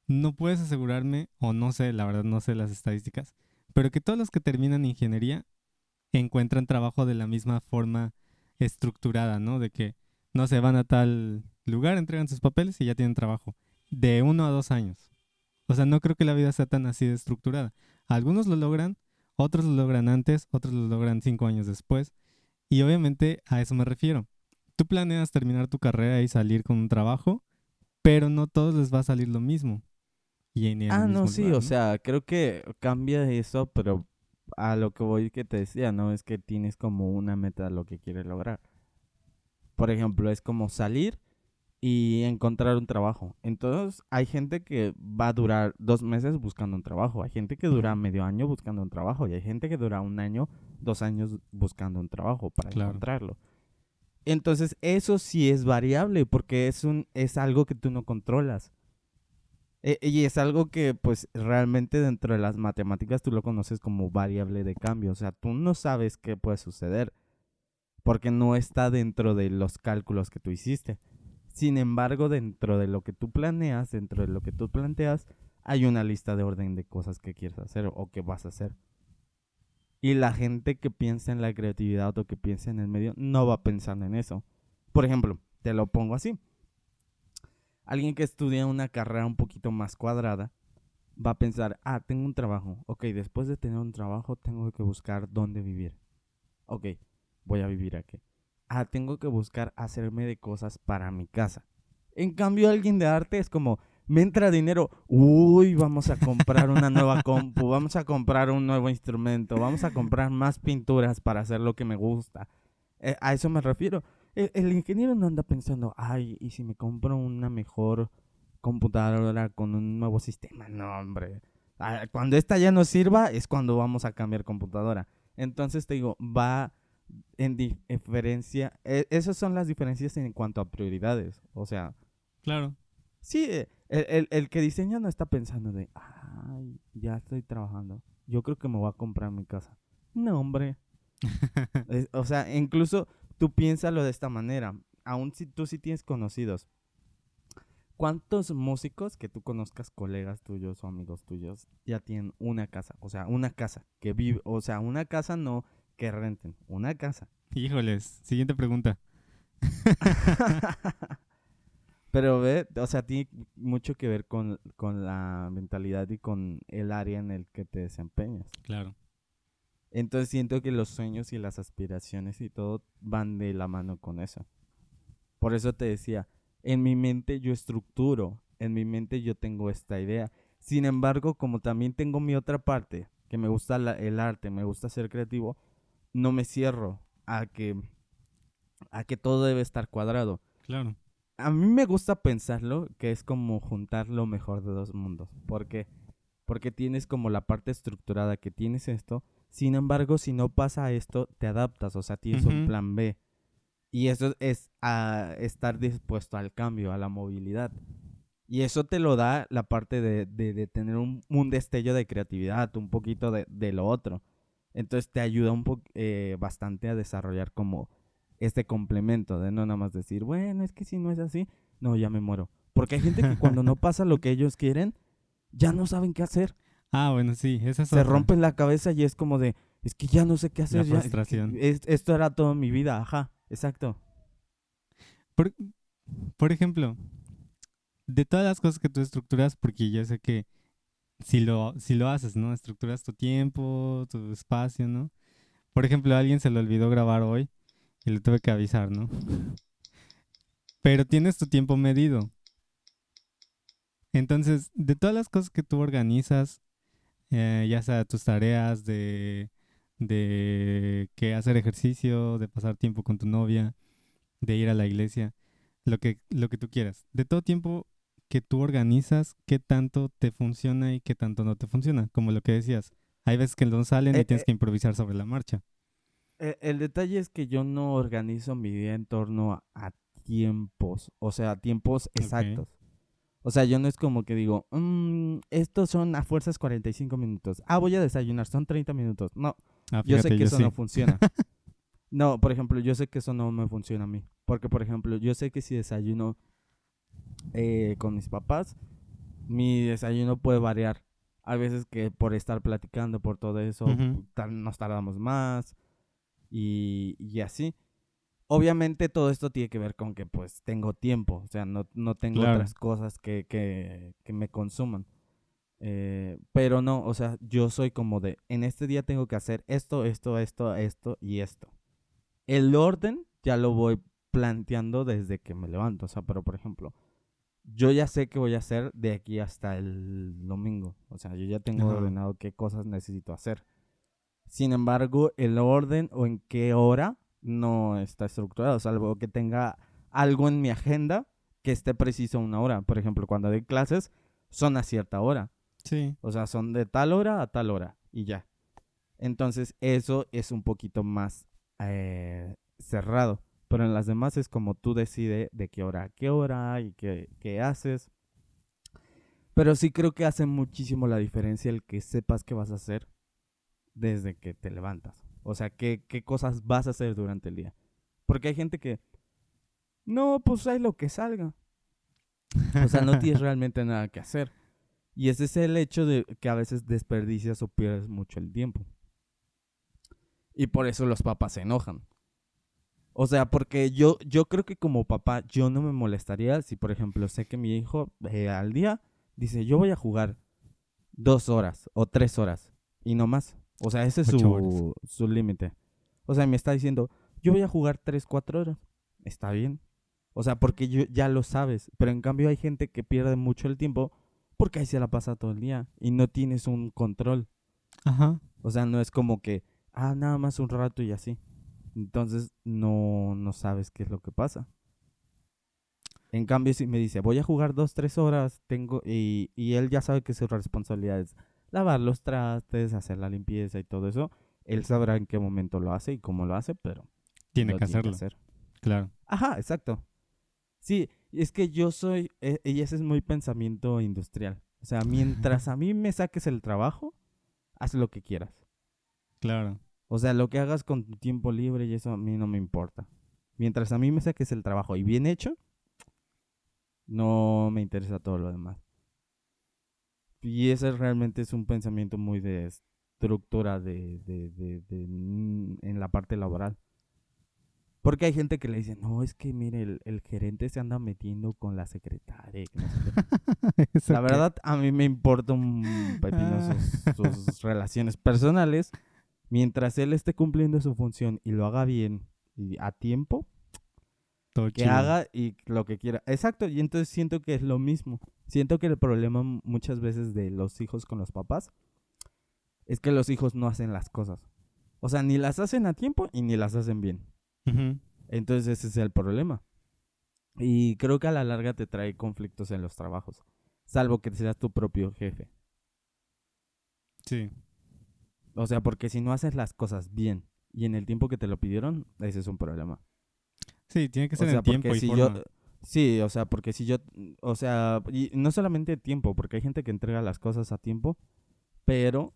no puedes asegurarme, o no sé, la verdad no sé las estadísticas, pero que todos los que terminan ingeniería encuentran trabajo de la misma forma estructurada, ¿no? De que, no se van a tal lugar, entregan sus papeles y ya tienen trabajo. De uno a dos años. O sea, no creo que la vida sea tan así de estructurada. Algunos lo logran, otros lo logran antes, otros lo logran cinco años después. Y obviamente a eso me refiero. Tú planeas terminar tu carrera y salir con un trabajo, pero no todos les va a salir lo mismo. Y en el Ah, no, mismo sí, lugar, o ¿no? sea, creo que cambia eso, pero a lo que voy que te decía, ¿no? Es que tienes como una meta a lo que quieres lograr. Por ejemplo, es como salir y encontrar un trabajo. Entonces, hay gente que va a durar dos meses buscando un trabajo, hay gente que dura medio año buscando un trabajo y hay gente que dura un año, dos años buscando un trabajo para Claro. encontrarlo. Entonces, eso sí es variable porque es un es algo que tú no controlas. E- y es algo que, pues, realmente dentro de las matemáticas tú lo conoces como variable de cambio. O sea, tú no sabes qué puede suceder porque no está dentro de los cálculos que tú hiciste. Sin embargo, dentro de lo que tú planeas, dentro de lo que tú planteas, hay una lista de orden de cosas que quieres hacer o que vas a hacer. Y la gente que piensa en la creatividad o que piensa en el medio no va pensando en eso. Por ejemplo, te lo pongo así. Alguien que estudia una carrera un poquito más cuadrada va a pensar, ah, tengo un trabajo. Ok, después de tener un trabajo tengo que buscar dónde vivir. Ok, voy a vivir aquí. Ah, tengo que buscar hacerme de cosas para mi casa. En cambio, alguien de arte es como, me entra dinero, uy, vamos a comprar una nueva compu, vamos a comprar un nuevo instrumento, vamos a comprar más pinturas para hacer lo que me gusta. Eh, a eso me refiero. El, el ingeniero no anda pensando, ay, ¿y si me compro una mejor computadora con un nuevo sistema? No, hombre. Ah, Cuando esta ya no sirva es cuando vamos a cambiar computadora. Entonces te digo, va en diferencia. eh, esas son las diferencias en cuanto a prioridades. O sea, Claro. Sí, eh, el, el- el que diseña no está pensando de, ay, ya estoy trabajando. Yo creo que me voy a comprar mi casa. No, hombre. Es- o sea, incluso tú piénsalo de esta manera. Aún si tú sí tienes conocidos. ¿Cuántos músicos que tú conozcas, colegas tuyos o amigos tuyos, ya tienen una casa? O sea, una casa que vive, o sea, una casa no que renten, una casa. Híjoles, siguiente pregunta. Pero ve, o sea, tiene mucho que ver con, con la mentalidad y con el área en el que te desempeñas. Claro. Entonces siento que los sueños y las aspiraciones y todo van de la mano con eso. Por eso te decía, en mi mente yo estructuro, en mi mente yo tengo esta idea. Sin embargo, como también tengo mi otra parte, que me gusta la- el arte, me gusta ser creativo, no me cierro a que, a que todo debe estar cuadrado. Claro. A mí me gusta pensarlo que es como juntar lo mejor de dos mundos. ¿Por qué? Porque tienes como la parte estructurada que tienes esto. Sin embargo, si no pasa esto, te adaptas, o sea, tienes un plan B. Y eso es a estar dispuesto al cambio, a la movilidad. Y eso te lo da la parte de, de- de tener un, un destello de creatividad, un poquito de, de lo otro. Entonces te ayuda un po- eh, bastante a desarrollar como este complemento de no nada más decir, bueno, es que si no es así, no, ya me muero. Porque hay gente que cuando no pasa lo que ellos quieren, ya no saben qué hacer. Ah, bueno, sí, esa es Se otra. rompen la cabeza y es como de, es que ya no sé qué hacer. ya, frustración. es- esto era toda mi vida, ajá, exacto. Por, por ejemplo, de todas las cosas que tú estructuras, porque yo sé que si lo, si lo haces, ¿no? Estructuras tu tiempo, tu espacio, ¿no? Por ejemplo, a alguien se le olvidó grabar hoy y le tuve que avisar, ¿no? Pero tienes tu tiempo medido. Entonces, de todas las cosas que tú organizas, eh, ya sea tus tareas de, de que hacer ejercicio, de pasar tiempo con tu novia, de ir a la iglesia, lo que, lo que tú quieras. De todo tiempo que tú organizas, qué tanto te funciona y qué tanto no te funciona. Como lo que decías, hay veces que no salen Eh, y tienes eh. que improvisar sobre la marcha. Eh, el detalle es que yo no organizo mi día en torno a, a tiempos, o sea, a tiempos exactos. O sea, yo no es como que digo, "Mm, estos son a fuerzas 45 minutos. Ah, voy a desayunar, son 30 minutos. No, Ah, yo sé que eso sí. no funciona. no, por ejemplo, yo sé que eso no me funciona a mí. Porque, por ejemplo, yo sé que si desayuno eh, con mis papás, mi desayuno puede variar. Hay veces que por estar platicando, por todo eso, tar- nos tardamos más y, y así. Obviamente todo esto tiene que ver con que pues tengo tiempo, o sea, no, no tengo Claro. otras cosas que, que, que me consuman. Eh, pero no, o sea, yo soy como de, en este día tengo que hacer esto, esto, esto, esto y esto. El orden ya lo voy planteando desde que me levanto, o sea, pero por ejemplo, yo ya sé qué voy a hacer de aquí hasta el domingo, o sea, yo ya tengo Ajá. ordenado qué cosas necesito hacer. Sin embargo, el orden o en qué hora no está estructurado, salvo que tenga algo en mi agenda que esté preciso una hora. Por ejemplo, cuando doy clases, son a cierta hora. Sí. O sea, son de tal hora a tal hora y ya. Entonces, eso es un poquito más eh, cerrado. Pero en las demás es como tú decides de qué hora a qué hora y qué, qué haces. Pero sí creo que hace muchísimo la diferencia el que sepas qué vas a hacer desde que te levantas. O sea, qué, qué cosas vas a hacer durante el día. Porque hay gente que, no, pues hay lo que salga. O sea, no tienes realmente nada que hacer. Y ese es el hecho de que a veces desperdicias o pierdes mucho el tiempo. Y por eso los papás se enojan. O sea, porque yo, yo creo que como papá yo no me molestaría si, por ejemplo, sé que mi hijo eh, al día dice, yo voy a jugar dos horas o tres horas y no más. O sea, ese es su, su límite. O sea, me está diciendo, yo voy a jugar tres, cuatro horas. Está bien. O sea, porque yo, ya lo sabes. Pero en cambio hay gente que pierde mucho el tiempo porque ahí se la pasa todo el día y no tienes un control. Ajá. O sea, no es como que, ah, nada más un rato y así. Entonces no, no sabes qué es lo que pasa. En cambio, si me dice, voy a jugar dos, tres horas, tengo, y, y él ya sabe que su responsabilidad es lavar los trastes, hacer la limpieza y todo eso, él sabrá en qué momento lo hace y cómo lo hace, pero Tiene que hacerlo. hacer. Claro. Ajá, exacto. Sí, es que yo soy, eh, y ese es muy pensamiento industrial. O sea, mientras a mí me saques el trabajo, haz lo que quieras. Claro. O sea, lo que hagas con tu tiempo libre y eso a mí no me importa. Mientras a mí me saques el trabajo y bien hecho, no me interesa todo lo demás. Y ese realmente es un pensamiento muy de estructura de, de, de, de, mm, en la parte laboral. Porque hay gente que le dice, no, es que mire, el, el gerente se anda metiendo con la secretaria. que no sé qué". Eso La verdad, a mí me importa un pepino sus, sus relaciones personales. Mientras él esté cumpliendo su función y lo haga bien y a tiempo, todo que chido. haga y lo que quiera. Exacto, y entonces siento que es lo mismo. Siento que el problema muchas veces de los hijos con los papás es que los hijos no hacen las cosas. O sea, ni las hacen a tiempo y ni las hacen bien. Entonces ese es el problema. Y creo que a la larga te trae conflictos en los trabajos. Salvo que seas tu propio jefe. Sí. O sea, porque si no haces las cosas bien y en el tiempo que te lo pidieron, ese es un problema. Sí, tiene que O ser sea, en tiempo y si forma. yo sí, o sea, porque si yo o sea, y no solamente tiempo, porque hay gente que entrega las cosas a tiempo, pero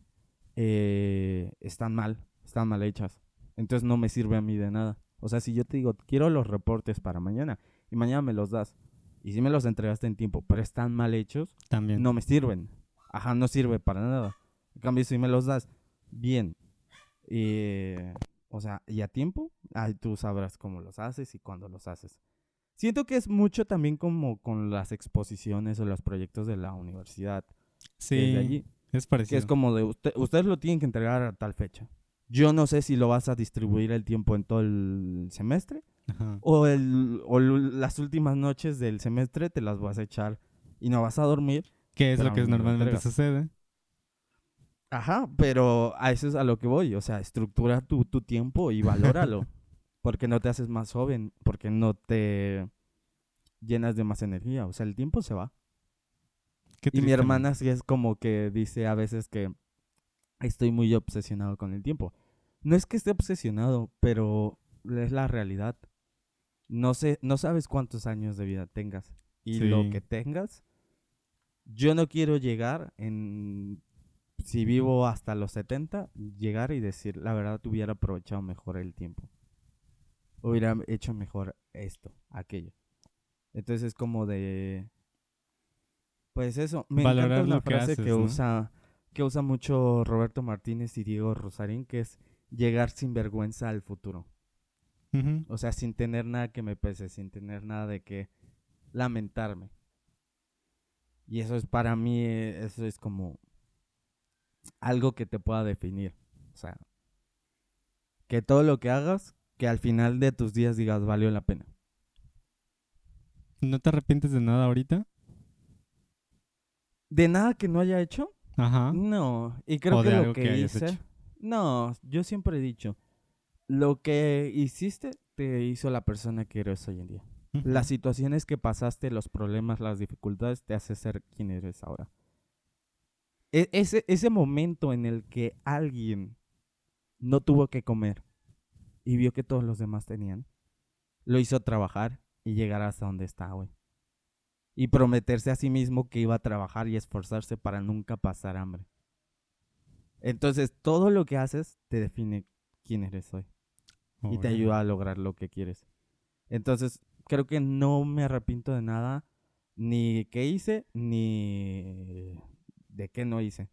eh, están mal, están mal hechas. Entonces no me sirve a mí de nada. O sea, si yo te digo, quiero los reportes para mañana y mañana me los das y si me los entregaste en tiempo, pero están mal hechos, También. no me sirven. Ajá, no sirve para nada. En cambio, si me los das bien, eh, o sea, y a tiempo, ahí tú sabrás cómo los haces y cuándo los haces. Siento que es mucho también como con las exposiciones o los proyectos de la universidad. sí, que allí, es que parecido. es como de usted, ustedes lo tienen que entregar a tal fecha. Yo no sé si lo vas a distribuir el tiempo en todo el semestre Ajá. o, el, o las últimas noches del semestre te las vas a echar y no vas a dormir ¿Qué es lo que normalmente sucede? Ajá, pero a eso es a lo que voy. O sea, estructura tu, tu tiempo y valóralo. porque no te haces más joven, porque no te llenas de más energía. O sea, el tiempo se va. Qué Y mi hermana sí es como que dice a veces que estoy muy obsesionado con el tiempo. No es que esté obsesionado, pero es la realidad. No sé, no sabes cuántos años de vida tengas. Y lo Sí. que tengas, yo no quiero llegar en si vivo hasta los 70, llegar y decir, la verdad, hubiera aprovechado mejor el tiempo. Hubiera hecho mejor esto, aquello. Entonces es como de pues eso, me Valorar encanta una que frase haces, que ¿no? usa que usa mucho Roberto Martínez y Diego Rosarín, que es llegar sin vergüenza al futuro. O sea, sin tener nada que me pese, sin tener nada de que lamentarme. Y eso es para mí, eh, eso es como algo que te pueda definir. O sea, que todo lo que hagas, que al final de tus días digas valió la pena. ¿No te arrepientes de nada ahorita? De nada que no haya hecho, Ajá. no. Y creo O que de lo algo que, hice, hecho. no, yo siempre he dicho, lo que hiciste te hizo la persona que eres hoy en día. Las situaciones que pasaste, los problemas, las dificultades, te hace ser quien eres ahora. E- ese, ese momento en el que alguien no tuvo que comer y vio que todos los demás tenían, lo hizo trabajar y llegar hasta donde está, güey. Y prometerse a sí mismo que iba a trabajar y esforzarse para nunca pasar hambre. Entonces, todo lo que haces te define quién eres hoy y te ayuda a lograr lo que quieres. Entonces, creo que no me arrepiento de nada, ni qué hice, ni de qué no hice.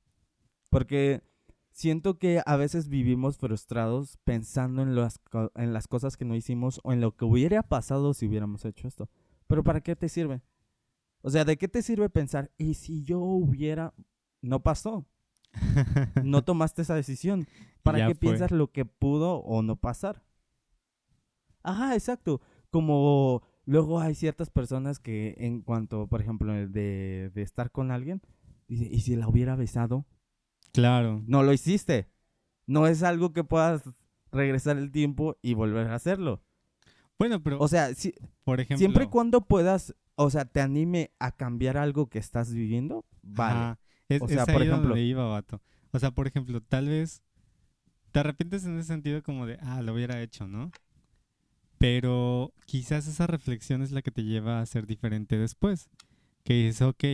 Porque siento que a veces vivimos frustrados pensando en las, en las cosas que no hicimos o en lo que hubiera pasado si hubiéramos hecho esto. Pero ¿para qué te sirve? O sea, ¿de qué te sirve pensar? Y si yo hubiera... No pasó. No tomaste esa decisión. ¿Para Ya qué fue. piensas lo que pudo o no pasar? Ajá, exacto. Como luego hay ciertas personas que en cuanto, por ejemplo, de, de estar con alguien, dice, ¿y si la hubiera besado? Claro. No lo hiciste. No es algo que puedas regresar el tiempo y volver a hacerlo. Bueno, pero O sea, si- por ejemplo, siempre y cuando puedas, o sea, te anime a cambiar algo que estás viviendo, vale. Ajá. Es, O sea, es por ejemplo- donde iba, vato. O sea, por ejemplo, tal vez te arrepientes en ese sentido como de, ah, lo hubiera hecho, ¿no? Pero quizás esa reflexión es la que te lleva a ser diferente después. Que dices, ok,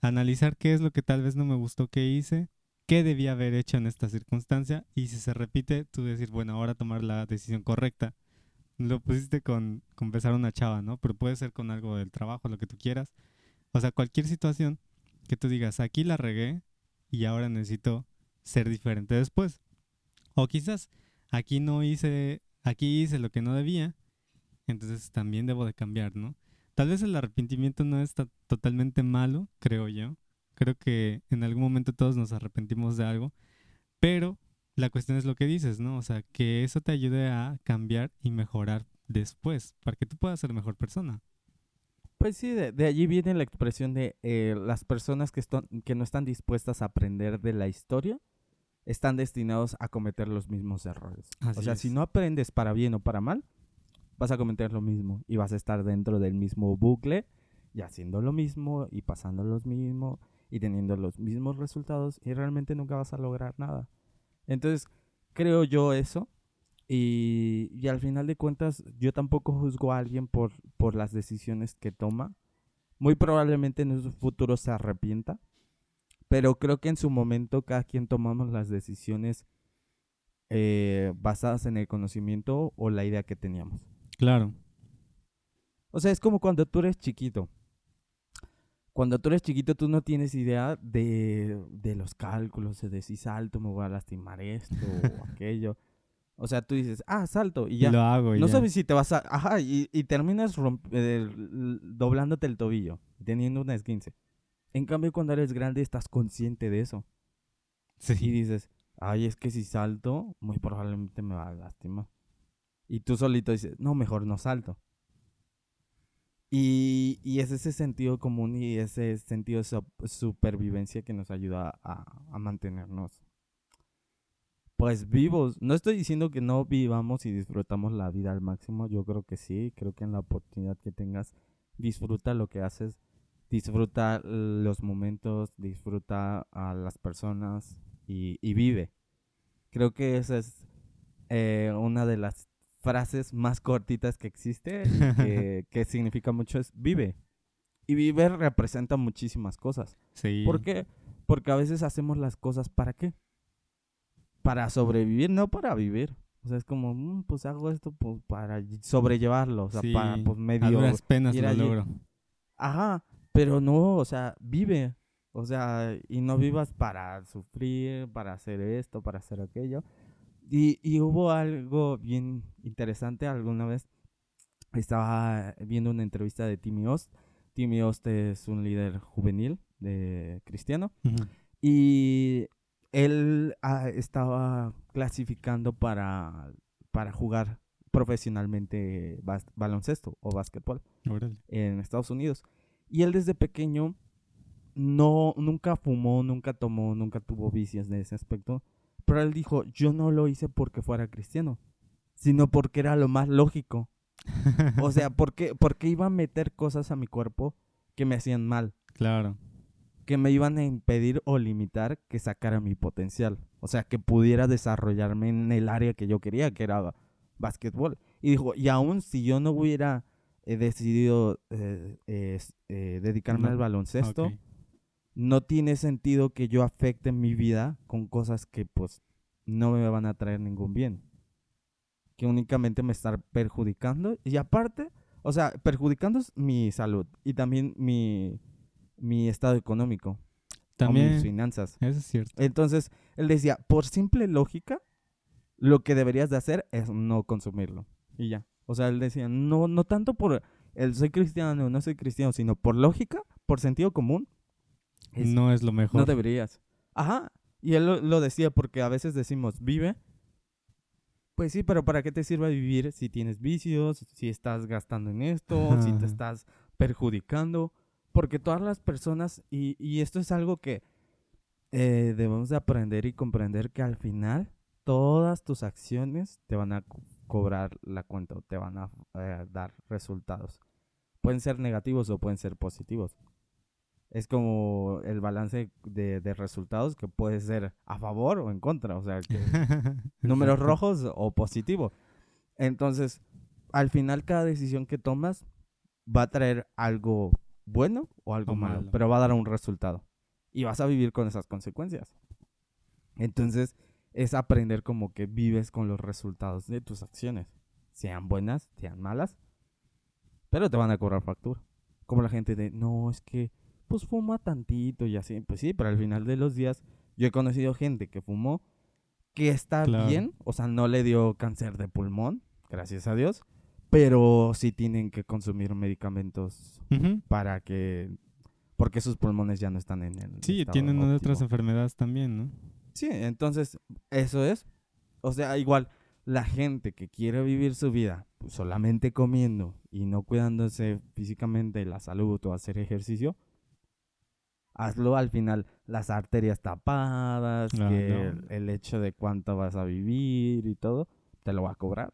analizar qué es lo que tal vez no me gustó que hice, qué debía haber hecho en esta circunstancia, y si se repite, tú decir, bueno, ahora tomar la decisión correcta. Lo pusiste con, con besar a una chava, ¿no? Pero puede ser con algo del trabajo, lo que tú quieras. O sea, cualquier situación que tú digas, aquí la regué y ahora necesito ser diferente después. O quizás aquí no hice, aquí hice lo que no debía, entonces también debo de cambiar, ¿no? Tal vez el arrepentimiento no es ta- totalmente malo, creo yo. Creo que en algún momento todos nos arrepentimos de algo, pero la cuestión es lo que dices, ¿no? O sea, que eso te ayude a cambiar y mejorar después, para que tú puedas ser mejor persona. Pues sí, de, de allí viene la expresión de eh, las personas que, no están dispuestas a aprender de la historia están destinados a cometer los mismos errores. Así o sea, es. si no aprendes para bien o para mal, vas a cometer lo mismo y vas a estar dentro del mismo bucle y haciendo lo mismo y pasando lo mismo y teniendo los mismos resultados y realmente nunca vas a lograr nada. Entonces, creo yo eso. Y, y al final de cuentas, yo tampoco juzgo a alguien por, por las decisiones que toma. Muy probablemente en su futuro se arrepienta. Pero creo que en su momento cada quien tomamos las decisiones eh, basadas en el conocimiento o la idea que teníamos. Claro. O sea, es como cuando tú eres chiquito. Cuando tú eres chiquito, tú no tienes idea de, de los cálculos, de si salto, me voy a lastimar esto o aquello. O sea, tú dices, ah, salto, y Y ya. lo hago. y no ya. sabes si te vas a. Ajá, y, y terminas romp- eh, doblándote el tobillo, teniendo una esguince. En cambio, cuando eres grande, estás consciente de eso. Y Sí. dices, ay, es que si salto, muy probablemente me va a lastimar. Y tú solito dices, no, mejor no salto. Y, y es ese sentido común y ese sentido de sup- supervivencia que nos ayuda a, a mantenernos, pues vivos. No estoy diciendo que no vivamos y disfrutamos la vida al máximo. Yo creo que sí. Creo que en la oportunidad que tengas, disfruta lo que haces. Disfruta los momentos, disfruta a las personas y, y vive. Creo que esa es eh, una de las frases más cortitas que existe que, que significa mucho es vive. Y vive representa muchísimas cosas. Sí. ¿Por qué? Porque a veces hacemos las cosas para qué? Para sobrevivir, no para vivir. O sea, es como, mm, pues hago esto pues, para ll- sobrellevarlo, o sea, Sí, para pues A medio... duras penas ir lo allí. logro. Ajá, pero no, o sea, vive. O sea, y no vivas para sufrir, para hacer esto, para hacer aquello. Y, y hubo algo bien interesante alguna vez. Estaba viendo una entrevista de Timmy Ost. Timmy Ost es un líder juvenil de cristiano. Ujú. Y él ah, estaba clasificando para, para jugar profesionalmente bas- baloncesto o básquetbol Órale. en Estados Unidos. Y él desde pequeño no, nunca fumó, nunca tomó, nunca tuvo vicios de ese aspecto. Pero él dijo, yo no lo hice porque fuera cristiano, sino porque era lo más lógico. O sea, porque, porque iba a meter cosas a mi cuerpo que me hacían mal, Claro. que me iban a impedir o limitar que sacara mi potencial. O sea, que pudiera desarrollarme en el área que yo quería, que era básquetbol. Y dijo, y aún si yo no hubiera eh, decidido eh, eh, dedicarme No, al baloncesto. No tiene sentido que yo afecte mi vida con cosas que pues no me van a traer ningún bien. Que únicamente me están perjudicando. Y aparte, o sea, perjudicando mi salud y también mi, mi estado económico. o mis También, finanzas. eso es cierto. Entonces, él decía, por simple lógica, lo que deberías de hacer es no consumirlo. Y ya. O sea, él decía, no, no tanto por el soy cristiano o no soy cristiano, sino por lógica, por sentido común. Es- no es lo mejor. no deberías. Ajá. Y él lo, lo decía porque a veces decimos, vive. Pues sí, pero ¿para qué te sirve vivir si tienes vicios, si estás gastando en esto, si te estás perjudicando? Porque todas las personas, y, y esto es algo que eh, debemos de aprender y comprender que al final todas tus acciones te van a co- cobrar la cuenta o te van a eh, dar resultados. Pueden ser negativos o pueden ser positivos. Es como el balance de, de resultados que puede ser a favor o en contra. O sea, que números rojos o positivo. Entonces, al final cada decisión que tomas va a traer algo bueno o algo O malo, malo. pero va a dar un resultado. Y vas a vivir con esas consecuencias. Entonces, es aprender como que vives con los resultados de tus acciones. Sean buenas, sean malas, pero te van a cobrar factura. Como la gente de, no, es que, pues fuma tantito y así. Pues sí, pero al final de los días, yo he conocido gente que fumó, que está Claro. bien, o sea, no le dio cáncer de pulmón, gracias a Dios, pero sí tienen que consumir medicamentos para que, porque sus pulmones ya no están en el Sí, tienen otras enfermedades también, ¿no? Sí, entonces, eso es. O sea, igual, la gente que quiere vivir su vida pues, solamente comiendo y no cuidándose físicamente la salud o hacer ejercicio, hazlo al final las arterias tapadas, Ah, que no. el, el hecho de cuánto vas a vivir y todo, te lo va a cobrar.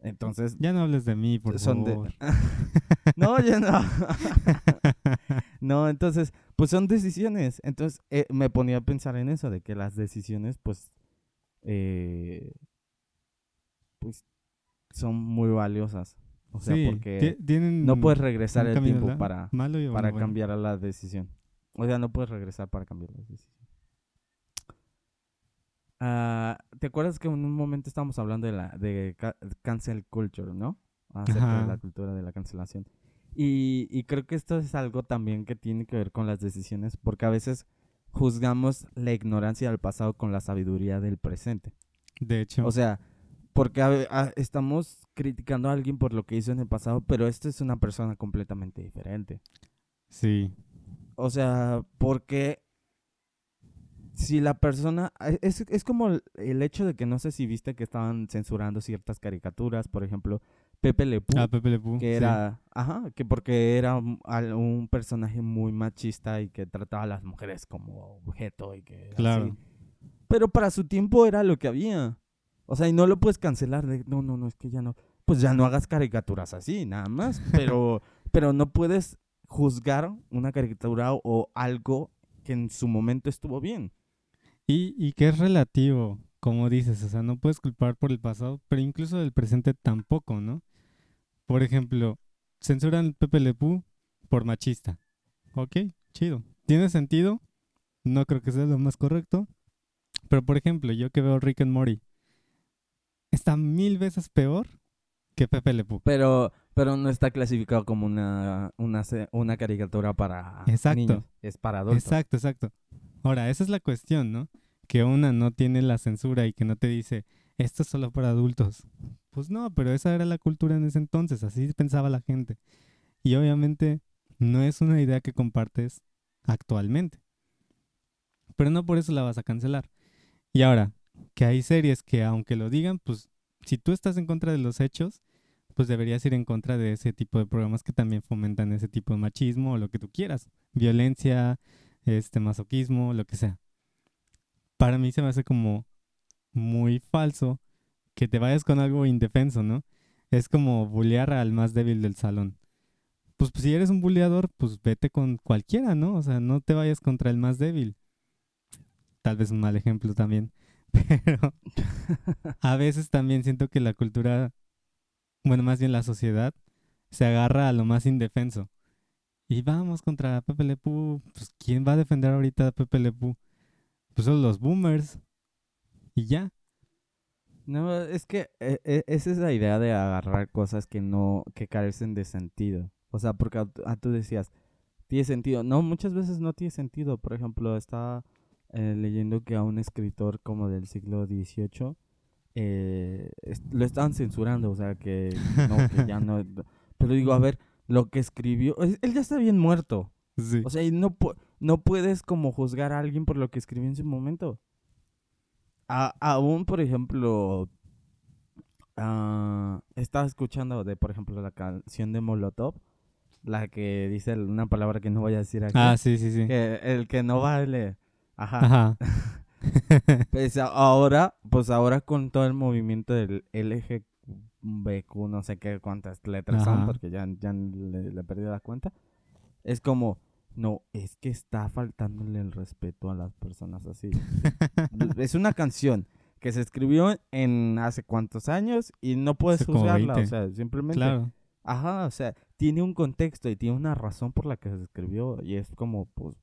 Entonces, Ya no hables de mí, por son de... favor. No, ya no. no, entonces, pues son decisiones. Entonces, eh, me ponía a pensar en eso, de que las decisiones, pues, eh, pues, son muy valiosas. O sea, Sí, porque ti- tienen no puedes regresar el tiempo para, bueno, para bueno. cambiar la decisión. O sea, no puedes regresar para cambiar la decisión. Ah, ¿Te acuerdas que en un momento estábamos hablando de la de ca- cancel culture, ¿no? Acerca de Ajá. la cultura de la cancelación. Y, y creo que esto es algo también que tiene que ver con las decisiones, porque a veces juzgamos la ignorancia del pasado con la sabiduría del presente. De hecho, O sea, porque a ve- a- estamos criticando a alguien por lo que hizo en el pasado, pero esta es una persona completamente diferente. sí. O sea, porque si la persona... Es, es como el, el hecho de que no sé si viste que estaban censurando ciertas caricaturas, por ejemplo, Pepe Le Pew, Ah, Pepe Le Pew, que sí. era... Ajá, que porque era un, personaje muy machista y que trataba a las mujeres como objeto y que... Claro. así. Pero para su tiempo era lo que había. O sea, y no lo puedes cancelar de... No, no, no, es que ya no... Pues ya no hagas caricaturas así, nada más. Pero, pero no puedes juzgar una caricatura o, o algo que en su momento estuvo bien. Y, y que es relativo, como dices, o sea, no puedes culpar por el pasado, pero incluso del presente tampoco, ¿no? Por ejemplo, censuran Pepe Le Pew por machista. Ok, chido. ¿Tiene sentido? No creo que sea lo más correcto. Pero por ejemplo, yo que veo Rick and Morty, está mil veces peor que Pepe Le Pew. Pero, pero no está clasificado como una, una, una caricatura para Exacto. niños. Es para adultos. Exacto, exacto. Ahora, esa es la cuestión, ¿no? Que una no tiene la censura y que no te dice, esto es solo para adultos. Pues no, pero esa era la cultura en ese entonces, así pensaba la gente. Y obviamente no es una idea que compartes actualmente. Pero no por eso la vas a cancelar. Y ahora, que hay series que aunque lo digan, pues si tú estás en contra de los hechos, pues deberías ir en contra de ese tipo de programas que también fomentan ese tipo de machismo o lo que tú quieras. Violencia, este masoquismo, lo que sea. Para mí se me hace como muy falso que te vayas con algo indefenso, ¿no? Es como bullear al más débil del salón. Pues, pues, si eres un bulleador, pues vete con cualquiera, ¿no? O sea, no te vayas contra el más débil. Tal vez un mal ejemplo también. Pero a veces también siento que la cultura, bueno, más bien la sociedad, se agarra a lo más indefenso. Y vamos contra Pepe Le Pew. Pues, ¿quién va a defender ahorita a Pepe Le Pew? Pues son los boomers. Y ya. No, es que eh, eh, esa es la idea de agarrar cosas que no, que carecen de sentido. O sea, porque tú decías, tiene sentido. No, muchas veces no tiene sentido. Por ejemplo, estaba eh, leyendo que a un escritor como del siglo XVIII eh, lo estaban censurando. O sea, que no, que ya no. Pero digo, a ver, lo que escribió, es- él ya está bien muerto. Sí. O sea, y no, pu- no puedes como juzgar a alguien por lo que escribió en su momento. A- aún, por ejemplo, ah, estaba escuchando de, por ejemplo, la canción de Molotov, la que dice una palabra que no voy a decir aquí. ah, sí, sí, sí. que el que no vale. Ajá. Ajá. Pues ahora, pues ahora con todo el movimiento del LGBTQ, no sé qué cuántas letras son, porque ya, ya le, le perdí la cuenta. Es como, no, es que está faltándole el respeto a las personas así. es una canción que se escribió en hace cuántos años y no puedes Hace juzgarla, o 20. sea, simplemente. claro. Ajá, o sea, tiene un contexto y tiene una razón por la que se escribió y es como, pues,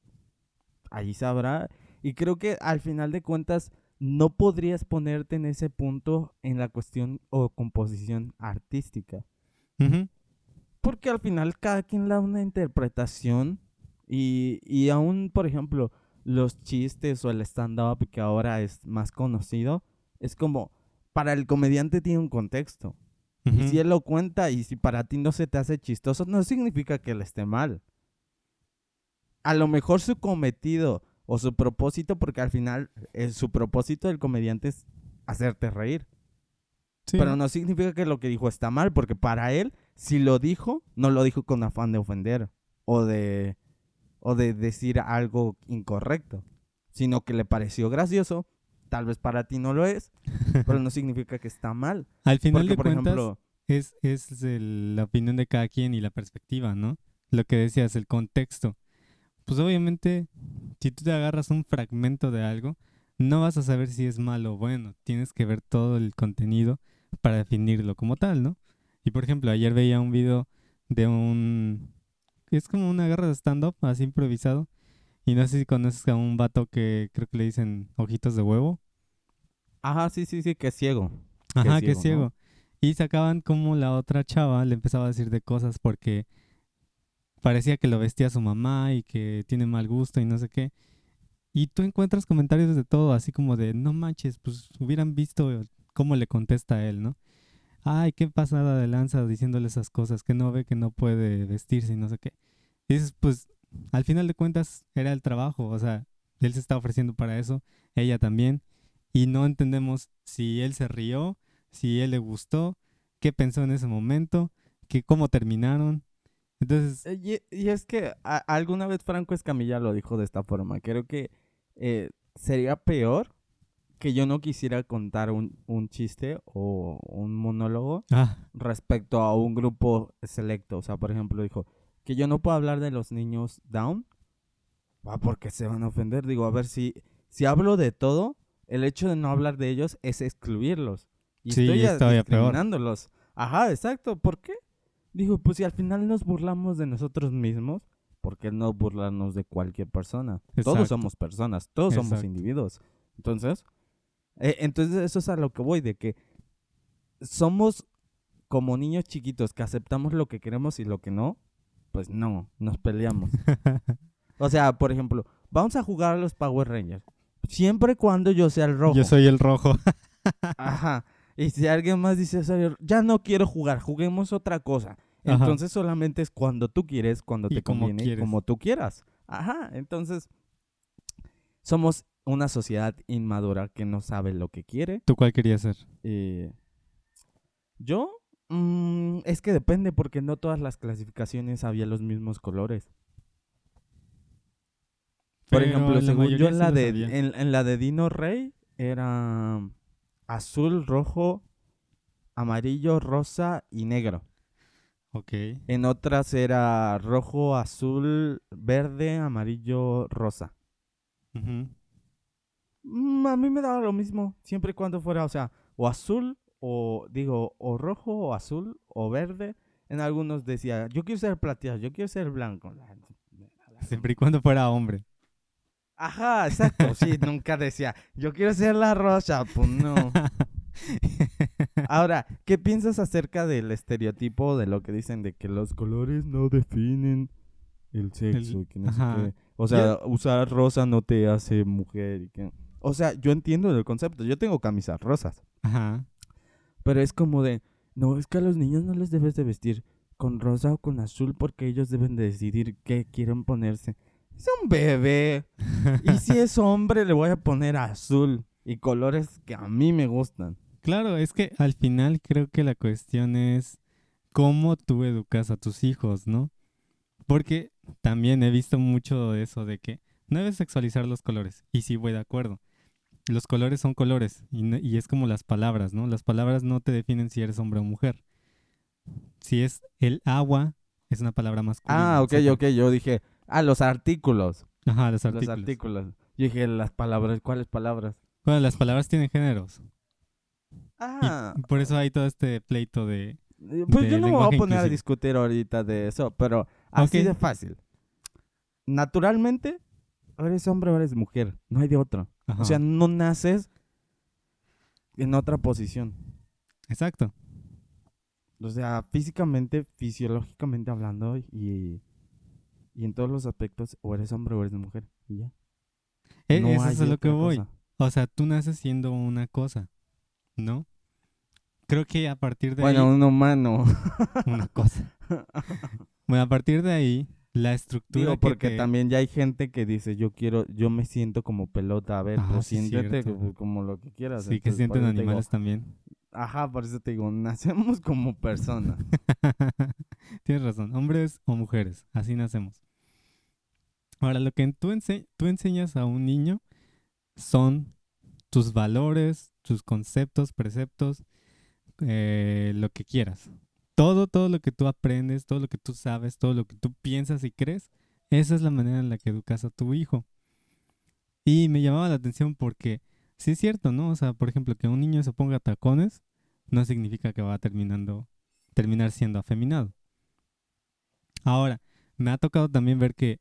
ahí sabrá. Y creo que al final de cuentas no podrías ponerte en ese punto en la cuestión o composición artística. Ujú. Porque al final cada quien le da una interpretación y, y aún, por ejemplo, los chistes o el stand-up que ahora es más conocido, es como, para el comediante tiene un contexto. Y si él lo cuenta y si para ti no se te hace chistoso, no significa que él esté mal. A lo mejor su cometido o su propósito, porque al final eh, su propósito del comediante es hacerte reír. Sí. Pero no significa que lo que dijo está mal, porque para él, si lo dijo, no lo dijo con afán de ofender o de, o de decir algo incorrecto, sino que le pareció gracioso. Tal vez para ti no lo es, pero no significa que está mal. Al final Porque, de por cuentas, ejemplo, es, es el- la opinión de cada quien y la perspectiva, ¿no? Lo que decías, el contexto. Pues obviamente, si tú te agarras un fragmento de algo, no vas a saber si es malo o bueno. Tienes que ver todo el contenido para definirlo como tal, ¿no? Y por ejemplo, ayer veía un video de un... Es como una guerra de stand-up, así improvisado. Y no sé si conoces a un vato que creo que le dicen ojitos de huevo. Ajá, sí, sí, sí, que es ciego. Que es Ajá, que es ciego, ¿no? ciego. Y sacaban como la otra chava le empezaba a decir de cosas porque parecía que lo vestía su mamá y que tiene mal gusto y no sé qué. Y tú encuentras comentarios de todo, así como de, no manches, pues hubieran visto cómo le contesta a él, ¿no? Ay, qué pasada de lanza diciéndole esas cosas, que no ve que no puede vestirse y no sé qué. Y dices, pues, al final de cuentas era el trabajo, o sea, él se está ofreciendo para eso, ella también, y no entendemos si él se rió, si él le gustó, qué pensó en ese momento, que cómo terminaron. Entonces, Eh, Y, y es que a- alguna vez Franco Escamilla lo dijo de esta forma. Creo que eh, sería peor que yo no quisiera contar un, un chiste o un monólogo ah, respecto a un grupo selecto. O sea, por ejemplo, dijo que yo no puedo hablar de los niños down. Va porque se van a ofender. Digo, a ver, si, si hablo de todo, el hecho de no hablar de ellos es excluirlos. Y Sí, estoy es a- todavía peor. Ajá, exacto. ¿Por qué? Digo, pues si al final nos burlamos de nosotros mismos, ¿por qué no burlarnos de cualquier persona? Exacto. Todos somos personas, todos somos Exacto. individuos. Entonces, eh, entonces eso es a lo que voy, de que somos como niños chiquitos que aceptamos lo que queremos y lo que no, pues no, nos peleamos. O sea, por ejemplo, vamos a jugar a los Power Rangers. Siempre y cuando yo sea el rojo. yo soy el rojo. Ajá. Y si alguien más dice, "Soy el- ya no quiero jugar, juguemos otra cosa. Ajá. Entonces solamente es cuando tú quieres, cuando Y te como conviene, quieres. como tú quieras. Ajá. Entonces, somos una sociedad inmadura que no sabe lo que quiere. ¿Tú cuál querías ser? Eh, yo, mm, es que depende porque no todas las clasificaciones había los mismos colores. Por Pero ejemplo, según yo en la, de, en la de Dino Rey era azul, rojo, amarillo, rosa y negro. Ok. En otras era rojo, azul, verde, amarillo, rosa. Mm, a mí me daba lo mismo, siempre y cuando fuera, o sea, o azul, o digo, o rojo, o azul, o verde. En algunos decía, yo quiero ser plateado, yo quiero ser blanco. Siempre y cuando fuera hombre. Ajá, exacto, sí, nunca decía, yo quiero ser la rosa, pues no. Ahora, ¿qué piensas acerca del estereotipo de lo que dicen de que los colores no definen el sexo? y que no sé? O sea, usar rosa no te hace mujer. Y que... O sea, yo entiendo el concepto. Yo tengo camisas rosas. Ajá. Pero es como de, no, es que a los niños no les debes de vestir con rosa o con azul porque ellos deben de decidir qué quieren ponerse. Es un bebé. Y si es hombre, le voy a poner azul y colores que a mí me gustan. Claro, es que al final creo que la cuestión es cómo tú educas a tus hijos, ¿no? Porque también he visto mucho de eso de que no debes sexualizar los colores. Y sí voy de acuerdo. Los colores son colores y, no- y es como las palabras, ¿no? Las palabras no te definen si eres hombre o mujer. Si es el agua, es una palabra masculina. Ah, ok, etcétera. ok. Yo dije, ah, los artículos. Ajá, los Los artículos. artículos. Yo dije, las palabras. ¿Cuáles palabras? Bueno, las palabras tienen géneros. Y Ah, por eso hay todo este pleito de... Eh, Pues de yo no me voy a poner a discutir ahorita de eso, pero así de fácil. Naturalmente, eres hombre o eres mujer, no hay de otro. Ajá. O sea, no naces en otra posición. Exacto. O sea, físicamente, fisiológicamente hablando y, y en todos los aspectos, o eres hombre o eres mujer. Y ya. E- No eso es a lo que voy. cosa. O sea, tú naces siendo una cosa, ¿no? Creo que a partir de Bueno, ahí... un humano. Una cosa. Bueno, a partir de ahí, la estructura Digo, que porque te- también ya hay gente que dice, yo quiero, yo me siento como pelota. A ver, Ah, pues sí, siéntete cierto. como- como lo que quieras. Sí, que Entonces, sienten digo, animales también. Ajá, por eso te digo, nacemos como personas. Tienes razón, hombres o mujeres, así nacemos. Ahora, lo que tú, ense- tú enseñas a un niño son tus valores, tus conceptos, preceptos, eh, lo que quieras. Todo, todo lo que tú aprendes, todo lo que tú sabes, todo lo que tú piensas y crees, esa es la manera en la que educas a tu hijo. Y me llamaba la atención porque sí es cierto, ¿no? O sea, por ejemplo, que un niño se ponga tacones no significa que va terminando, terminar siendo afeminado. Ahora, me ha tocado también ver que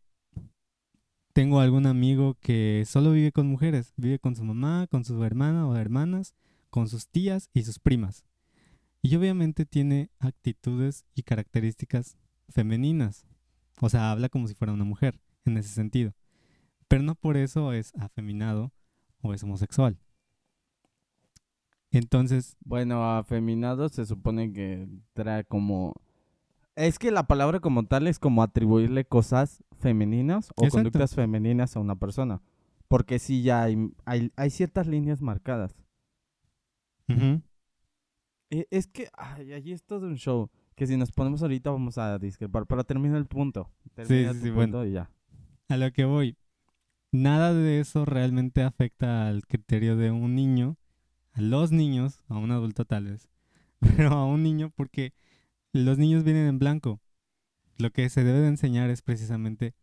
tengo algún amigo que solo vive con mujeres, vive con su mamá, con su hermana o hermanas, con sus tías y sus primas. Y obviamente tiene actitudes y características femeninas. O sea, habla como si fuera una mujer, en ese sentido. Pero no por eso es afeminado o es homosexual. Entonces... Bueno, afeminado se supone que trae como... Es que la palabra como tal es como atribuirle cosas femeninas o Exacto. conductas femeninas a una persona. Porque sí ya hay, hay, hay ciertas líneas marcadas. Es que ay, allí es todo un show. Que si nos ponemos ahorita vamos a discrepar. Pero termina el punto. Termina sí, sí, bueno. punto y ya. A lo que voy. Nada de eso realmente afecta al criterio de un niño, a los niños, a un adulto tal vez, pero a un niño porque los niños vienen en blanco. Lo que se debe de enseñar es precisamente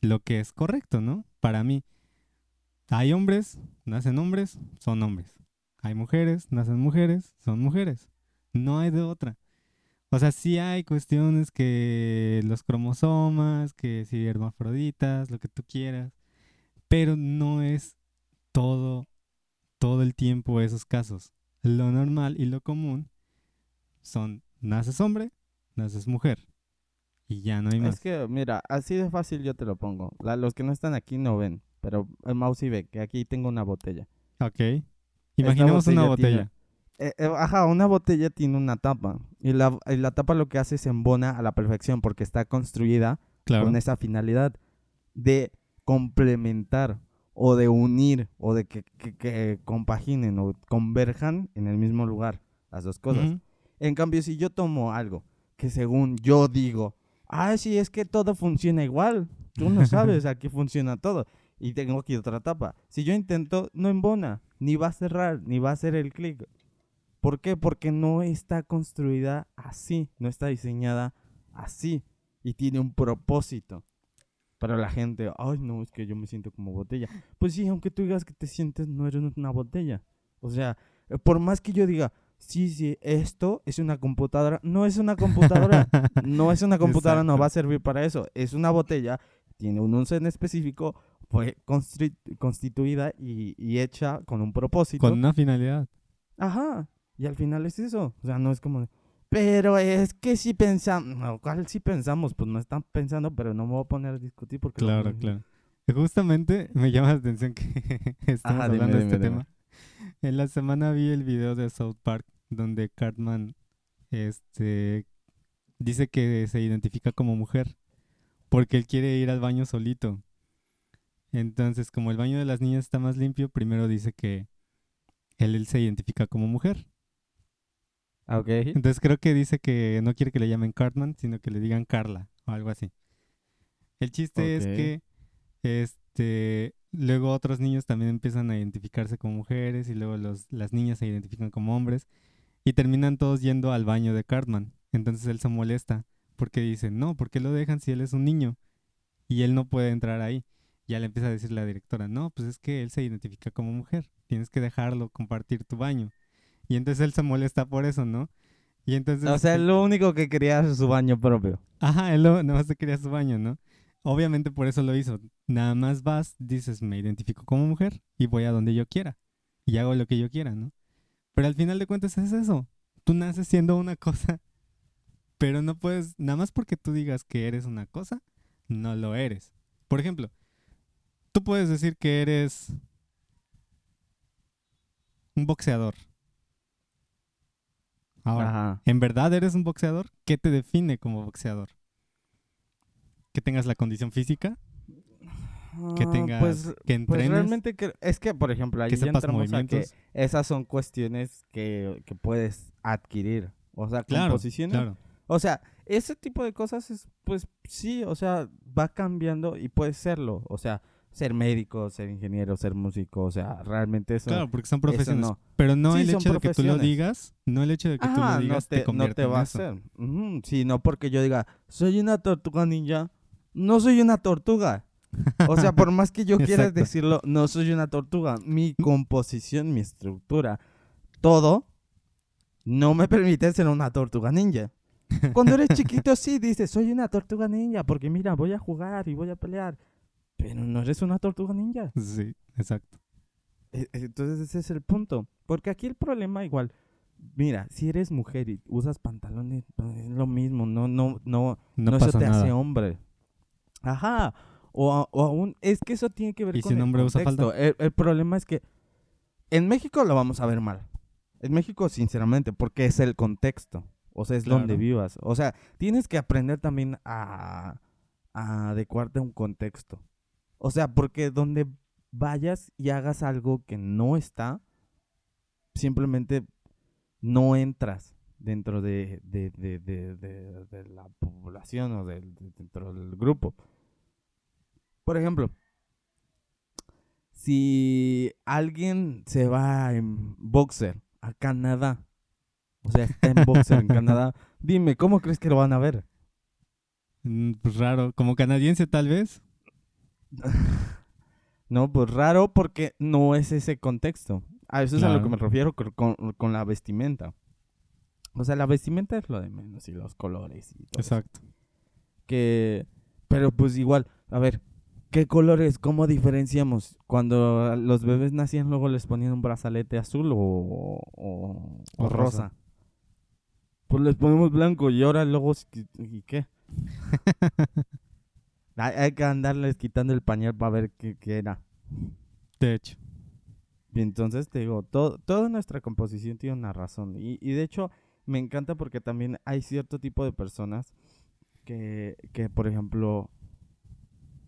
lo que es correcto, ¿no? Para mí. Hay hombres, nacen hombres, son hombres. Hay mujeres, nacen mujeres, son mujeres. No hay de otra. O sea, sí hay cuestiones que los cromosomas, que si hermafroditas, lo que tú quieras, pero no es todo, todo el tiempo esos casos. Lo normal y lo común son naces hombre, naces mujer y ya no hay más. Es que, mira, así de fácil yo te lo pongo. La- los que no están aquí no ven. Pero el mouse sí ve que aquí tengo una botella. Ok. Imaginemos una botella botella. Eh, eh, ajá, una botella tiene una tapa. Y la, y la tapa lo que hace es embona a la perfección porque está construida Claro. con esa finalidad de complementar o de unir o de que, que- que compaginen o converjan en el mismo lugar las dos cosas. En cambio, si yo tomo algo que según yo digo, ah, sí, es que todo funciona igual, tú no sabes aquí funciona todo y tengo aquí otra tapa. Si yo intento, no embona, ni va a cerrar, ni va a hacer el clic. ¿Por qué? Porque no está construida así, no está diseñada así y tiene un propósito. Pero la gente, ay, no, es que yo me siento como botella. Pues sí, aunque tú digas que te sientes, no eres una botella. O sea, eh, por más que yo diga, sí, sí, esto es una computadora, no es una computadora. no es una computadora, no va a servir para eso. Es una botella, tiene un uso en específico, fue constituida y, y hecha con un propósito. Con una finalidad. Ajá. Y al final es eso. O sea, no es como. Pero es que si pensamos. No, ¿cuál si pensamos? Pues no están pensando, pero no me voy a poner a discutir porque. Claro, claro. Justamente me llama la atención que estamos Ajá, dime, hablando de este dime. tema. En la semana vi el video de South Park donde Cartman este dice que se identifica como mujer porque él quiere ir al baño solito. Entonces, como el baño de las niñas está más limpio, primero dice que él, él se identifica como mujer. Ah, Ok. Entonces creo que dice que no quiere que le llamen Cartman, sino que le digan Carla o algo así. El chiste es que este luego otros niños también empiezan a identificarse como mujeres y luego los, las niñas se identifican como hombres y terminan todos yendo al baño de Cartman. Entonces él se molesta porque dice, no, ¿por qué lo dejan si él es un niño? Y él no puede entrar ahí. Ya le empieza a decir la directora, no, pues es que él se identifica como mujer, tienes que dejarlo compartir tu baño. Y entonces él se molesta por eso, ¿no? Y entonces... O sea, él- lo único que quería es su baño propio. Ajá, él lo- nada más quería su baño, ¿no? Obviamente por eso lo hizo. Nada más vas, dices, me identifico como mujer y voy a donde yo quiera. Y hago lo que yo quiera, ¿no? Pero al final de cuentas es eso. Tú naces siendo una cosa, pero no puedes, nada más porque tú digas que eres una cosa, no lo eres. Por ejemplo, tú puedes decir que eres un boxeador. Ahora, Ajá. ¿En verdad eres un boxeador? ¿Qué te define como boxeador? ¿Que tengas la condición física? ¿Que Ah, tengas, Pues, que pues entrenes? realmente que, es que, por ejemplo, ahí que ya sepas a que esas son cuestiones que, que puedes adquirir. O sea, Claro, composiciones. claro. O sea, ese tipo de cosas es, pues sí, o sea, va cambiando y puede serlo. O sea, ser médico, ser ingeniero, ser músico, o sea, realmente eso... Claro, porque son profesiones. no. Pero no Sí, el hecho de que tú lo digas, no el hecho de que tú lo no digas te, te, no te va a hacer. Ujú, Sí, no porque yo diga, soy una tortuga ninja, no soy una tortuga. O sea, por más que yo quiera decirlo, no soy una tortuga. Mi composición, mi estructura, todo no me permite ser una tortuga ninja. Cuando eres chiquito sí dices, soy una tortuga ninja, porque mira, voy a jugar y voy a pelear. Pero no eres una tortuga ninja. Sí, exacto. E- Entonces ese es el punto. Porque aquí el problema igual, mira, si eres mujer y usas pantalones, pues, es lo mismo, no, no, no, No, no, eso pasa te nada. hace hombre. Ajá. O, a- o aún, es que eso tiene que ver ¿Y con si un el hombre usa contexto. falda? El, el problema es que en México lo vamos a ver mal. En México, sinceramente, porque es el contexto. O sea, es donde vivas. O sea, tienes que aprender también a, a adecuarte a un contexto. O sea, porque donde vayas y hagas algo que no está, simplemente no entras dentro de, de, de, de, de- de la población o dentro del grupo. Por ejemplo, si alguien se va en boxer a Canadá, o sea, está en boxer en Canadá, dime, ¿cómo crees que lo van a ver? Mm, Pues raro. Como canadiense, tal vez. No, pues raro porque no es ese contexto. A eso es a lo que me refiero con, con- la vestimenta. O sea, la vestimenta es lo de menos y los colores y todo eso. Exacto. Que, pero pues igual, a ver, ¿qué colores? ¿Cómo diferenciamos? Cuando los bebés nacían luego les ponían un brazalete azul o, o, o O rosa. rosa. Pues les ponemos blanco y ahora luego, ¿y qué? hay, que andarles quitando el pañal para ver qué, qué era. De hecho. Y entonces te digo, todo, toda nuestra composición tiene una razón. Y, y de hecho, me encanta porque también hay cierto tipo de personas que, que por ejemplo,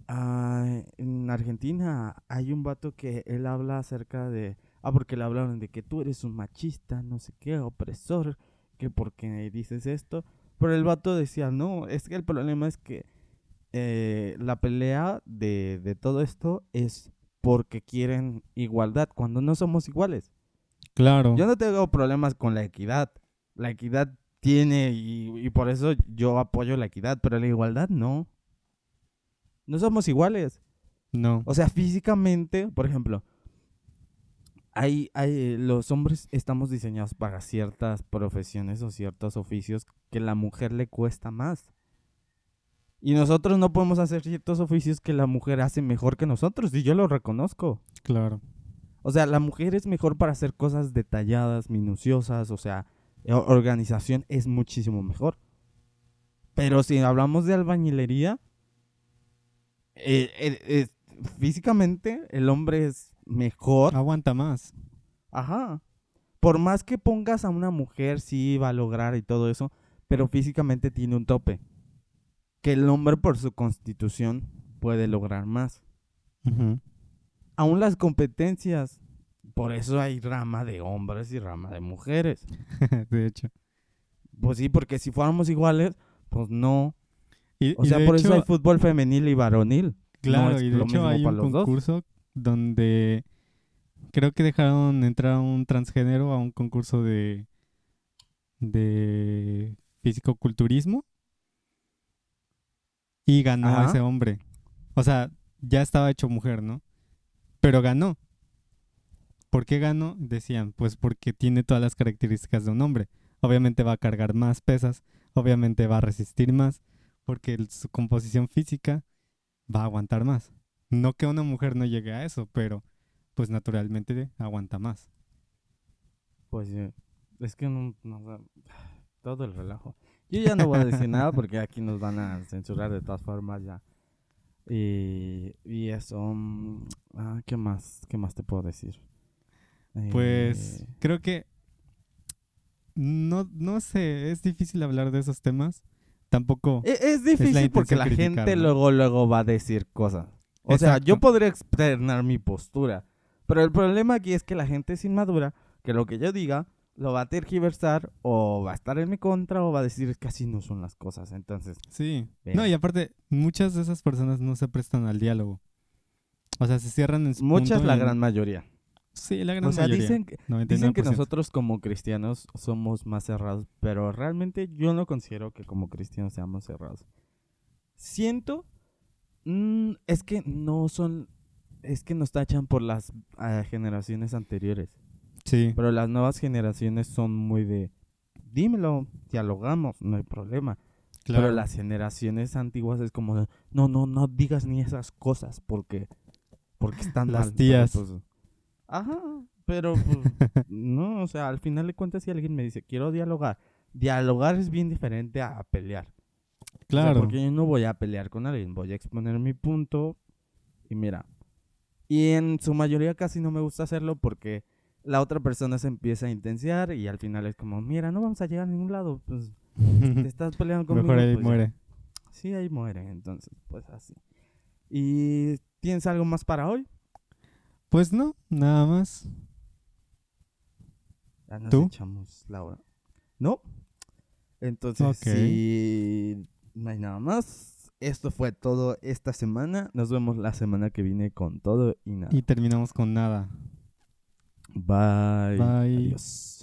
en Argentina hay un vato que él habla acerca de. Ah, porque le hablaron de que tú eres un machista, no sé qué, opresor, que porque dices esto. Pero el vato decía, no, es que el problema es que eh, la pelea de, de todo esto es porque quieren igualdad cuando no somos iguales. Claro. Yo no tengo problemas con la equidad. La equidad tiene y, y por eso yo apoyo la equidad, pero la igualdad no. No somos iguales. No. O sea, físicamente, por ejemplo, hay, hay, los hombres estamos diseñados para ciertas profesiones o ciertos oficios que la mujer le cuesta más. Y nosotros no podemos hacer ciertos oficios que la mujer hace mejor que nosotros, y yo lo reconozco. Claro. O sea, la mujer es mejor para hacer cosas detalladas, minuciosas, o sea, o- organización es muchísimo mejor. Pero si hablamos de albañilería, eh, eh, eh, físicamente el hombre es mejor. Aguanta más. Ajá. Por más que pongas a una mujer, sí va a lograr y todo eso, pero físicamente tiene un tope. Que el hombre por su constitución puede lograr más. Aún las competencias. Por eso hay rama de hombres y rama de mujeres. de hecho. Pues sí, porque si fuéramos iguales, pues no. Y, O y sea, por eso hay fútbol femenil y varonil. Claro, y de hecho hay un dos. concurso donde creo que dejaron entrar a un transgénero a un concurso de de fisicoculturismo y ganó Ajá. ese hombre. O sea, ya estaba hecho mujer, ¿no? Pero ganó. ¿Por qué ganó? Decían, pues porque tiene todas las características de un hombre. Obviamente va a cargar más pesas, obviamente va a resistir más, porque su composición física va a aguantar más. No que una mujer no llegue a eso, pero pues naturalmente aguanta más. Pues eh, es que no, no todo el relajo. Yo ya no voy a decir nada porque aquí nos van a censurar de todas formas ya. Y, y eso, mm, ah, ¿qué más? ¿Qué más te puedo decir? Pues Eh, creo que no, no sé, es difícil hablar de esos temas. Tampoco. E- Es, difícil porque intención la criticar, gente ¿no? luego luego va a decir cosas. O sea, yo Exacto. podría externar mi postura, pero el problema aquí es que la gente es inmadura, que lo que yo diga lo va a tergiversar o va a estar en mi contra o va a decir que así no son las cosas. Entonces, Sí. No, y aparte, muchas de esas personas no se prestan al diálogo. O sea, se cierran en su Muchas, punto la en- gran mayoría. Sí, la gran O sea, mayoría. dicen que, 99%. dicen que nosotros como cristianos somos más cerrados, pero realmente yo no considero que como cristianos seamos cerrados. Siento, mm, es que no son, es que nos tachan por las ah, generaciones anteriores, Sí, pero las nuevas generaciones son muy de, dímelo, dialogamos, no hay problema. claro. Pero las generaciones antiguas es como, de, no, no, no digas ni esas cosas porque, porque están Las mal. Pero, tías. pues, ajá, pero pues, no, o sea, al final de cuentas si alguien me dice, quiero dialogar, dialogar es bien diferente a pelear. O sea, Claro. porque yo no voy a pelear con alguien, voy a exponer mi punto y mira. Y en su mayoría casi no me gusta hacerlo porque la otra persona se empieza a intensiar y al final es como, mira, no vamos a llegar a ningún lado, pues te estás peleando conmigo. Mejor ahí pues, ya". muere. Sí, ahí muere, entonces, pues así. ¿Y tienes algo más para hoy? Pues no, nada más. Ya nos ¿Tú? echamos la hora. ¿No? Entonces, Ok. si no hay nada más, esto fue todo esta semana. Nos vemos la semana que viene con todo y nada. Y terminamos con nada. Bye. Bye. Adiós.